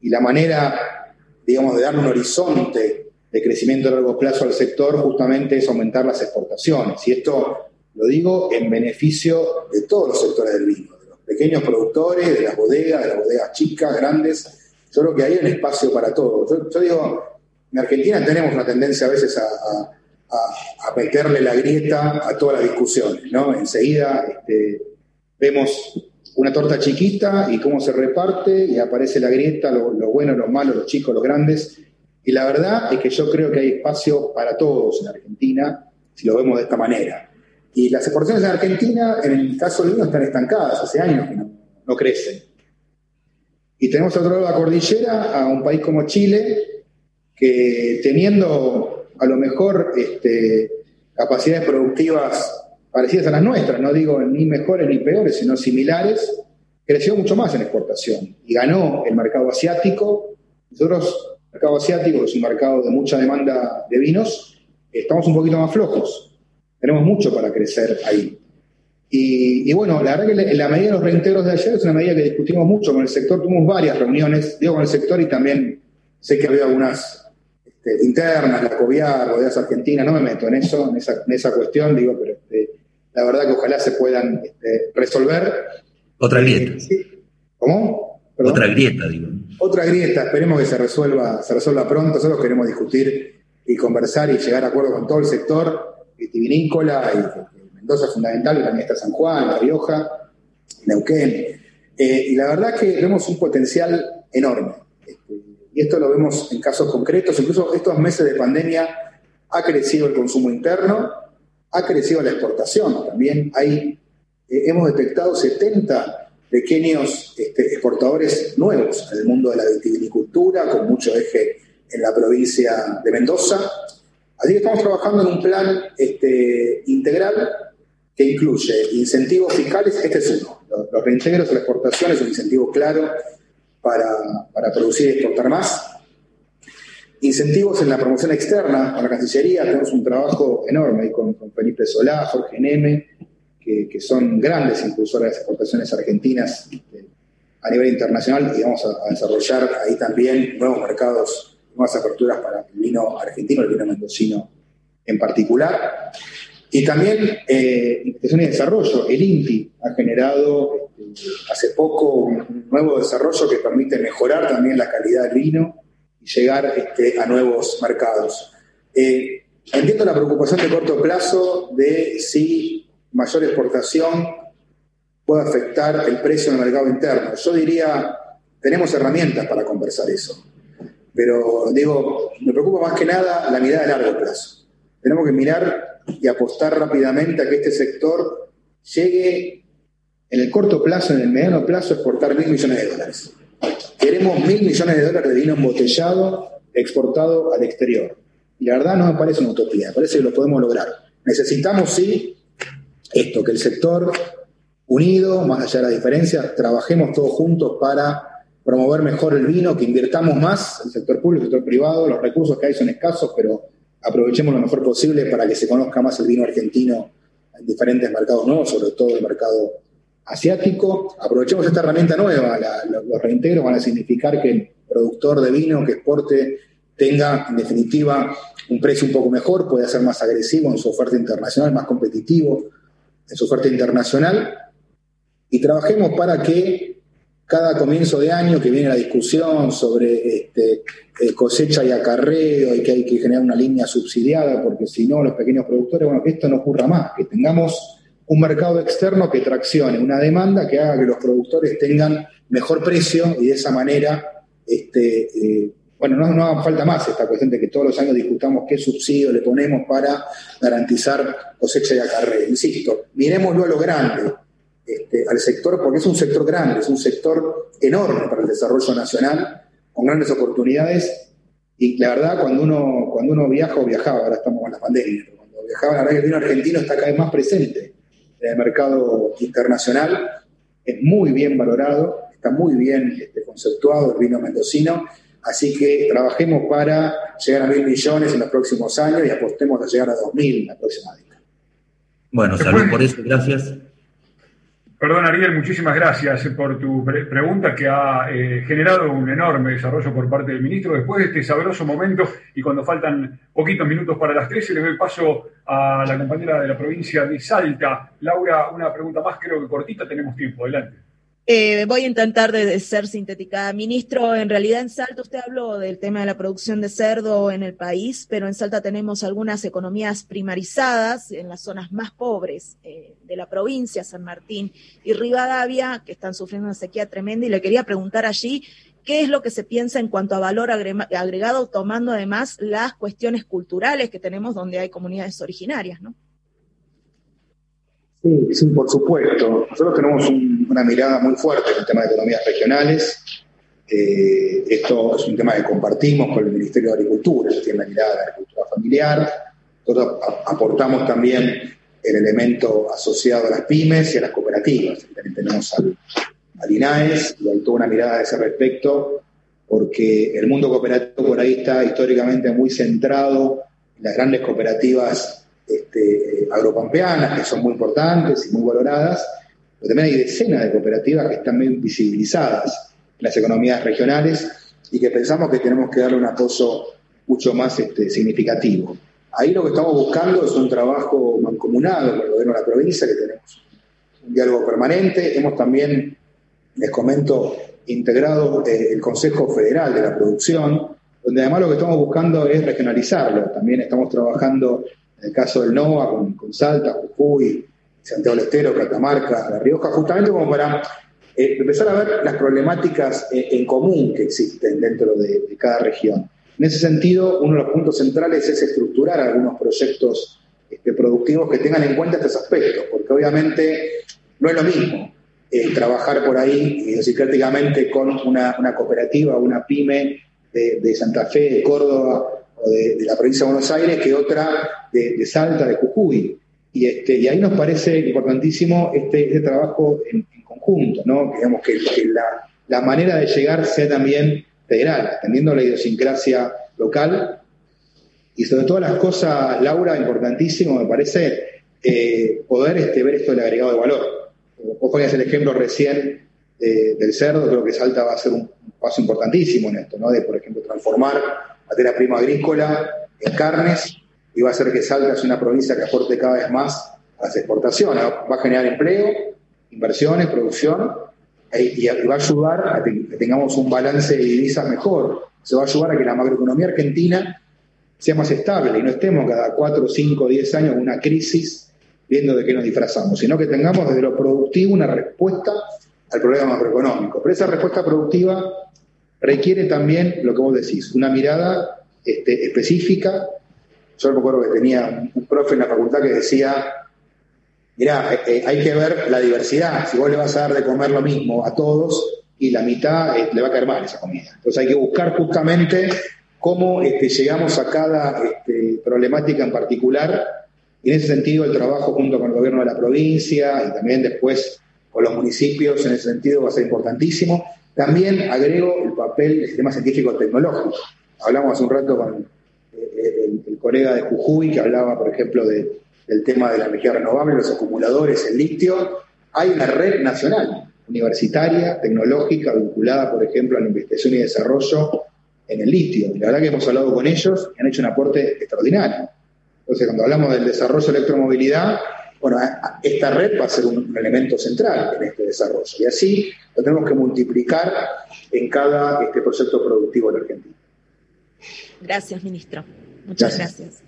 Y la manera, digamos, de darle un horizonte de crecimiento a largo plazo al sector justamente es aumentar las exportaciones. Y esto lo digo en beneficio de todos los sectores del vino, de los pequeños productores, de las bodegas, de las bodegas chicas, grandes, yo creo que hay un espacio para todo. Yo, digo, en Argentina tenemos una tendencia a veces a, meterle la grieta a todas las discusiones, ¿no? Enseguida este, vemos una torta chiquita y cómo se reparte y aparece la grieta, lo, lo bueno, lo malo, los chicos, los grandes. Y la verdad es que yo creo que hay espacio para todos en Argentina, si lo vemos de esta manera. Y las exportaciones en Argentina, en el caso del vino, están estancadas, hace años que no crecen. Y tenemos a otro lado de la cordillera a un país como Chile, que teniendo a lo mejor este, capacidades productivas parecidas a las nuestras, no digo ni mejores ni peores, sino similares, creció mucho más en exportación y ganó el mercado asiático. Nosotros, el mercado asiático, es un mercado de mucha demanda de vinos, estamos un poquito más flojos. Tenemos mucho para crecer ahí. Y, bueno, la verdad que la medida de los reintegros de ayer es una medida que discutimos mucho con el sector, tuvimos varias reuniones, digo con el sector y también sé que había algunas este, internas, la COVIAR, bodegas argentinas, no me meto en eso, en esa, en esa cuestión, digo, pero este, la verdad que ojalá se puedan este, resolver. Otra grieta. ¿Cómo? Otra grieta, digo. Otra grieta, esperemos que se resuelva, se resuelva pronto, nosotros queremos discutir y conversar y llegar a acuerdo con todo el sector vitivinícola y Mendoza es fundamental, también está San Juan, La Rioja, Neuquén. Eh, y la verdad que vemos un potencial enorme. Este, y esto lo vemos en casos concretos, incluso estos meses de pandemia ha crecido el consumo interno, ha crecido la exportación. También hay, eh, hemos detectado 70 pequeños este, exportadores nuevos en el mundo de la vitivinicultura, con mucho eje en la provincia de Mendoza. Así que estamos trabajando en un plan este, integral que incluye incentivos fiscales, este es uno. Los, reintegros a la exportación es un incentivo claro para, producir y exportar más. Incentivos en la promoción externa, con la Cancillería, tenemos un trabajo enorme con, con Felipe Solá, Jorge Neme, que, son grandes impulsores de exportaciones argentinas este, a nivel internacional y vamos a, desarrollar ahí también nuevos mercados, nuevas aperturas para el vino argentino, el vino mendocino en particular. Y también eh, investigación desarrollo. El INTI ha generado este, hace poco un nuevo desarrollo que permite mejorar también la calidad del vino y llegar este, a nuevos mercados. Eh, entiendo la preocupación de corto plazo de si mayor exportación puede afectar el precio en el mercado interno. Yo diría, tenemos herramientas para conversar eso. Pero digo, me preocupa más que nada la mirada a largo plazo. Tenemos que mirar y apostar rápidamente a que este sector llegue en el corto plazo, en el mediano plazo, a exportar mil millones de dólares. Queremos mil millones de dólares de vino embotellado exportado al exterior. Y la verdad no me parece una utopía, me parece que lo podemos lograr. Necesitamos, sí, esto, que el sector unido, más allá de la diferencia, trabajemos todos juntos para promover mejor el vino, que invirtamos más, el sector público, el sector privado, los recursos que hay son escasos, pero aprovechemos lo mejor posible para que se conozca más el vino argentino en diferentes mercados nuevos, sobre todo el mercado asiático. Aprovechemos esta herramienta nueva, los reintegros van a significar que el productor de vino que exporte tenga en definitiva un precio un poco mejor, puede ser más agresivo en su oferta internacional, más competitivo en su oferta internacional, y trabajemos para que cada comienzo de año que viene la discusión sobre este, eh, cosecha y acarreo y que hay que generar una línea subsidiada, porque si no, los pequeños productores, bueno, que esto no ocurra más, que tengamos un mercado externo que traccione una demanda que haga que los productores tengan mejor precio y de esa manera, este, eh, bueno, no, no haga falta más esta cuestión de que todos los años discutamos qué subsidio le ponemos para garantizar cosecha y acarreo. Insisto, miremoslo a lo grande, este, al sector, porque es un sector grande, es un sector enorme para el desarrollo nacional, con grandes oportunidades. Y la verdad, cuando uno, cuando uno viaja o viajaba, ahora estamos con la pandemia, pero cuando viajaba, la verdad que el vino argentino está cada vez más presente en el mercado internacional, es muy bien valorado, está muy bien este, conceptuado el vino mendocino. Así que trabajemos para llegar a mil millones en los próximos años y apostemos a llegar a dos mil en la próxima década. Bueno, salud por eso, gracias. Perdón, Ariel, muchísimas gracias por tu pregunta que ha eh, generado un enorme desarrollo por parte del ministro. Después de este sabroso momento y cuando faltan poquitos minutos para las 13, le doy paso a la compañera de la provincia de Salta. Laura, una pregunta más, creo que cortita, tenemos tiempo. Adelante. Eh, voy a intentar de, ser sintética. Ministro, en realidad en Salta usted habló del tema de la producción de cerdo en el país, pero en Salta tenemos algunas economías primarizadas en las zonas más pobres eh, de la provincia, San Martín y Rivadavia, que están sufriendo una sequía tremenda. Y le quería preguntar allí qué es lo que se piensa en cuanto a valor agregado, tomando además las cuestiones culturales que tenemos donde hay comunidades originarias, ¿no? Sí, sí, por supuesto. Nosotros tenemos una mirada muy fuerte en el tema de economías regionales. Eh, esto es un tema que compartimos con el Ministerio de Agricultura, ellos tiene la mirada de la agricultura familiar. Nosotros aportamos también el elemento asociado a las pymes y a las cooperativas. También tenemos al, al INAES y hay toda una mirada a ese respecto, porque el mundo cooperativo por ahí está históricamente muy centrado en las grandes cooperativas este, que son muy importantes y muy valoradas, pero también hay decenas de cooperativas que están bien visibilizadas en las economías regionales y que pensamos que tenemos que darle un apoyo mucho más este, significativo. Ahí lo que estamos buscando es un trabajo mancomunado con el gobierno de la provincia, que tenemos un diálogo permanente. Hemos también, les comento, integrado eh, el Consejo Federal de la Producción, donde además lo que estamos buscando es regionalizarlo. También estamos trabajando en el caso del NOA con, Salta, Jujuy, Santiago del Estero, Catamarca, La Rioja, justamente como para eh, empezar a ver las problemáticas eh, en común que existen dentro de, cada región. En ese sentido, uno de los puntos centrales es estructurar algunos proyectos este, productivos que tengan en cuenta estos aspectos, porque obviamente no es lo mismo eh, trabajar por ahí, idiosincráticamente, con una, una cooperativa, una pyme de, Santa Fe, de Córdoba de, la provincia de Buenos Aires que otra de, Salta, de Jujuy. Y, este, y ahí nos parece importantísimo este, este trabajo en, conjunto, ¿no? Digamos que, la, manera de llegar sea también federal, atendiendo la idiosincrasia local. Y sobre todas las cosas, Laura, importantísimo, me parece, eh, poder este, ver esto del agregado de valor. Vos ponías el ejemplo recién del cerdo, creo que Salta va a ser un paso importantísimo en esto, ¿no? De, por ejemplo, transformar materia prima agrícola en carnes y va a hacer que Salta sea una provincia que aporte cada vez más a las exportaciones. Va a generar empleo, inversiones, producción e, y va a ayudar a que tengamos un balance de divisas mejor. Se va a ayudar a que la macroeconomía argentina sea más estable y no estemos cada 4, 5, 10 años en una crisis viendo de qué nos disfrazamos, sino que tengamos desde lo productivo una respuesta al problema macroeconómico. Pero esa respuesta productiva requiere también lo que vos decís, una mirada este, específica. Yo me acuerdo que tenía un profe en la facultad que decía, mirá, eh, hay que ver la diversidad. Si vos le vas a dar de comer lo mismo a todos y la mitad eh, le va a caer mal esa comida. Entonces hay que buscar justamente cómo este, llegamos a cada este, problemática en particular. Y en ese sentido el trabajo junto con el gobierno de la provincia y también después con los municipios en ese sentido va a ser importantísimo. También agrego el papel del sistema científico tecnológico. Hablamos hace un rato con eh, el, colega de Jujuy que hablaba, por ejemplo, del tema de la energía renovable, los acumuladores, el litio. Hay una red nacional, universitaria, tecnológica, vinculada, por ejemplo, a la investigación y desarrollo en el litio. Y la verdad que hemos hablado con ellos y han hecho un aporte extraordinario. Entonces, cuando hablamos del desarrollo de electromovilidad, bueno, esta red va a ser un, elemento central en este desarrollo y así lo tenemos que multiplicar en cada este proyecto productivo de Argentina. Gracias, ministro. Muchas gracias.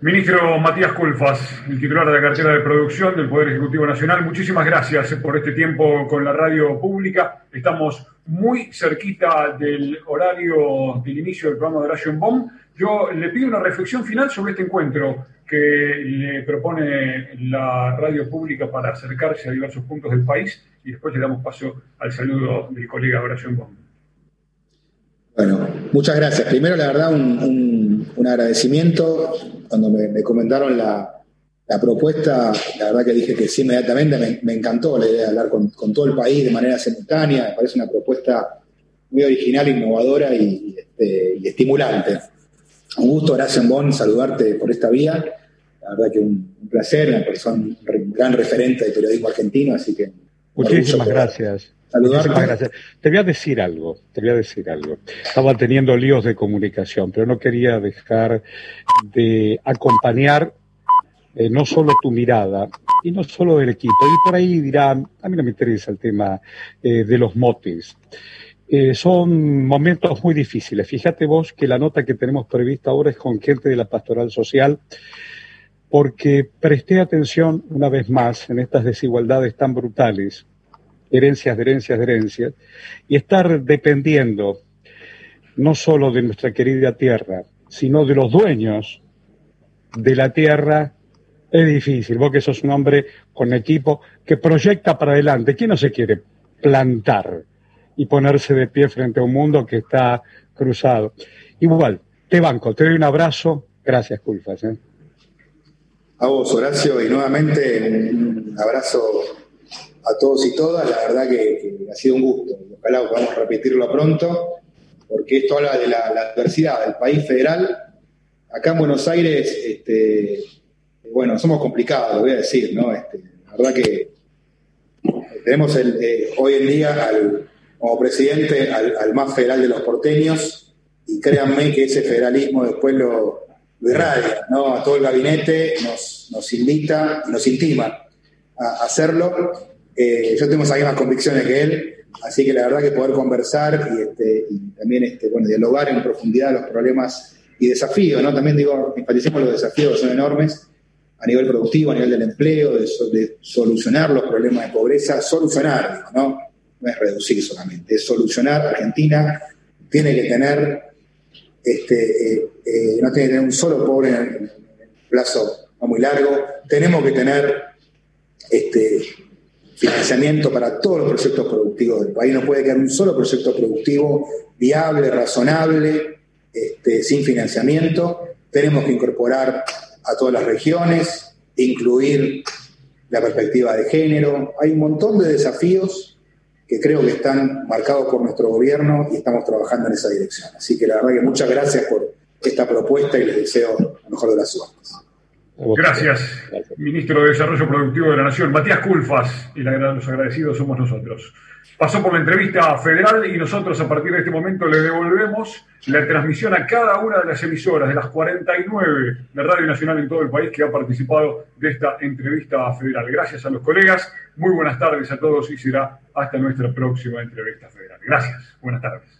Ministro Matías Culfas, el titular de la cartera de producción del Poder Ejecutivo Nacional, muchísimas gracias por este tiempo con la radio pública. Estamos muy cerquita del horario del inicio del programa de Ration Bomb. Yo le pido una reflexión final sobre este encuentro que le propone la radio pública para acercarse a diversos puntos del país y después le damos paso al saludo del colega Horacio Bomb. Bueno, muchas gracias. Primero, la verdad, un, agradecimiento. Cuando me, comentaron la, propuesta, la verdad que dije que sí inmediatamente. Me, encantó la idea de hablar con, todo el país de manera simultánea. Me parece una propuesta muy original, innovadora y, este, y estimulante. Un gusto, Horacio Bon, saludarte por esta vía. La verdad que un, placer, una persona, un gran referente del periodismo argentino, así que... Muchísimas gracias. Muchísimas. Te voy a decir algo, te voy a decir algo. Estaba teniendo líos de comunicación, pero no quería dejar de acompañar eh, no solo tu mirada y no solo del equipo. Y por ahí dirán, a mí no me interesa el tema eh, de los motes. Eh, son momentos muy difíciles. Fíjate vos que la nota que tenemos prevista ahora es con gente de la pastoral social, porque presté atención una vez más en estas desigualdades tan brutales, herencias herencias herencias, y estar dependiendo no solo de nuestra querida tierra, sino de los dueños de la tierra, es difícil. Vos que sos un hombre con equipo que proyecta para adelante. ¿Quién no se quiere plantar? y ponerse de pie frente a un mundo que está cruzado. Igual, te banco, te doy un abrazo. Gracias, Culfas. ¿eh? A vos, Horacio, y nuevamente un abrazo a todos y todas. La verdad que, ha sido un gusto. Ojalá podamos repetirlo pronto, porque esto habla de la, adversidad del país federal. Acá en Buenos Aires, este, bueno, somos complicados, lo voy a decir, ¿no? Este, la verdad que tenemos eh, hoy en día como presidente al, más federal de los porteños y créanme que ese federalismo después lo, irradia, ¿no? A todo el gabinete nos, nos invita, nos intima a hacerlo. Yo tengo esas mismas convicciones que él, así que la verdad que poder conversar y, este, también este, bueno, dialogar en profundidad los problemas y desafíos, ¿no? También digo, enfaticemos los desafíos que son enormes a nivel productivo, a nivel del empleo, de, solucionar los problemas de pobreza, solucionar, ¿no? No es reducir solamente, es solucionar. Argentina tiene que tener, este, eh, eh, no tiene que tener un solo pobre en el, plazo no muy largo, tenemos que tener este, financiamiento para todos los proyectos productivos del país, no puede quedar un solo proyecto productivo viable, razonable, este, sin financiamiento, tenemos que incorporar a todas las regiones, incluir la perspectiva de género. Hay un montón de desafíos que creo que están marcados por nuestro gobierno y estamos trabajando en esa dirección. Así que la verdad que muchas gracias por esta propuesta y les deseo lo mejor de las suertes. Gracias, ministro de Desarrollo Productivo de la Nación, Matías Culfas, y los agradecidos somos nosotros pasó por la entrevista federal y nosotros a partir de este momento le devolvemos la transmisión a cada una de las emisoras de las 49 de Radio Nacional en todo el país que ha participado de esta entrevista federal. Gracias a los colegas, muy buenas tardes a todos y será hasta nuestra próxima entrevista federal. Gracias, buenas tardes.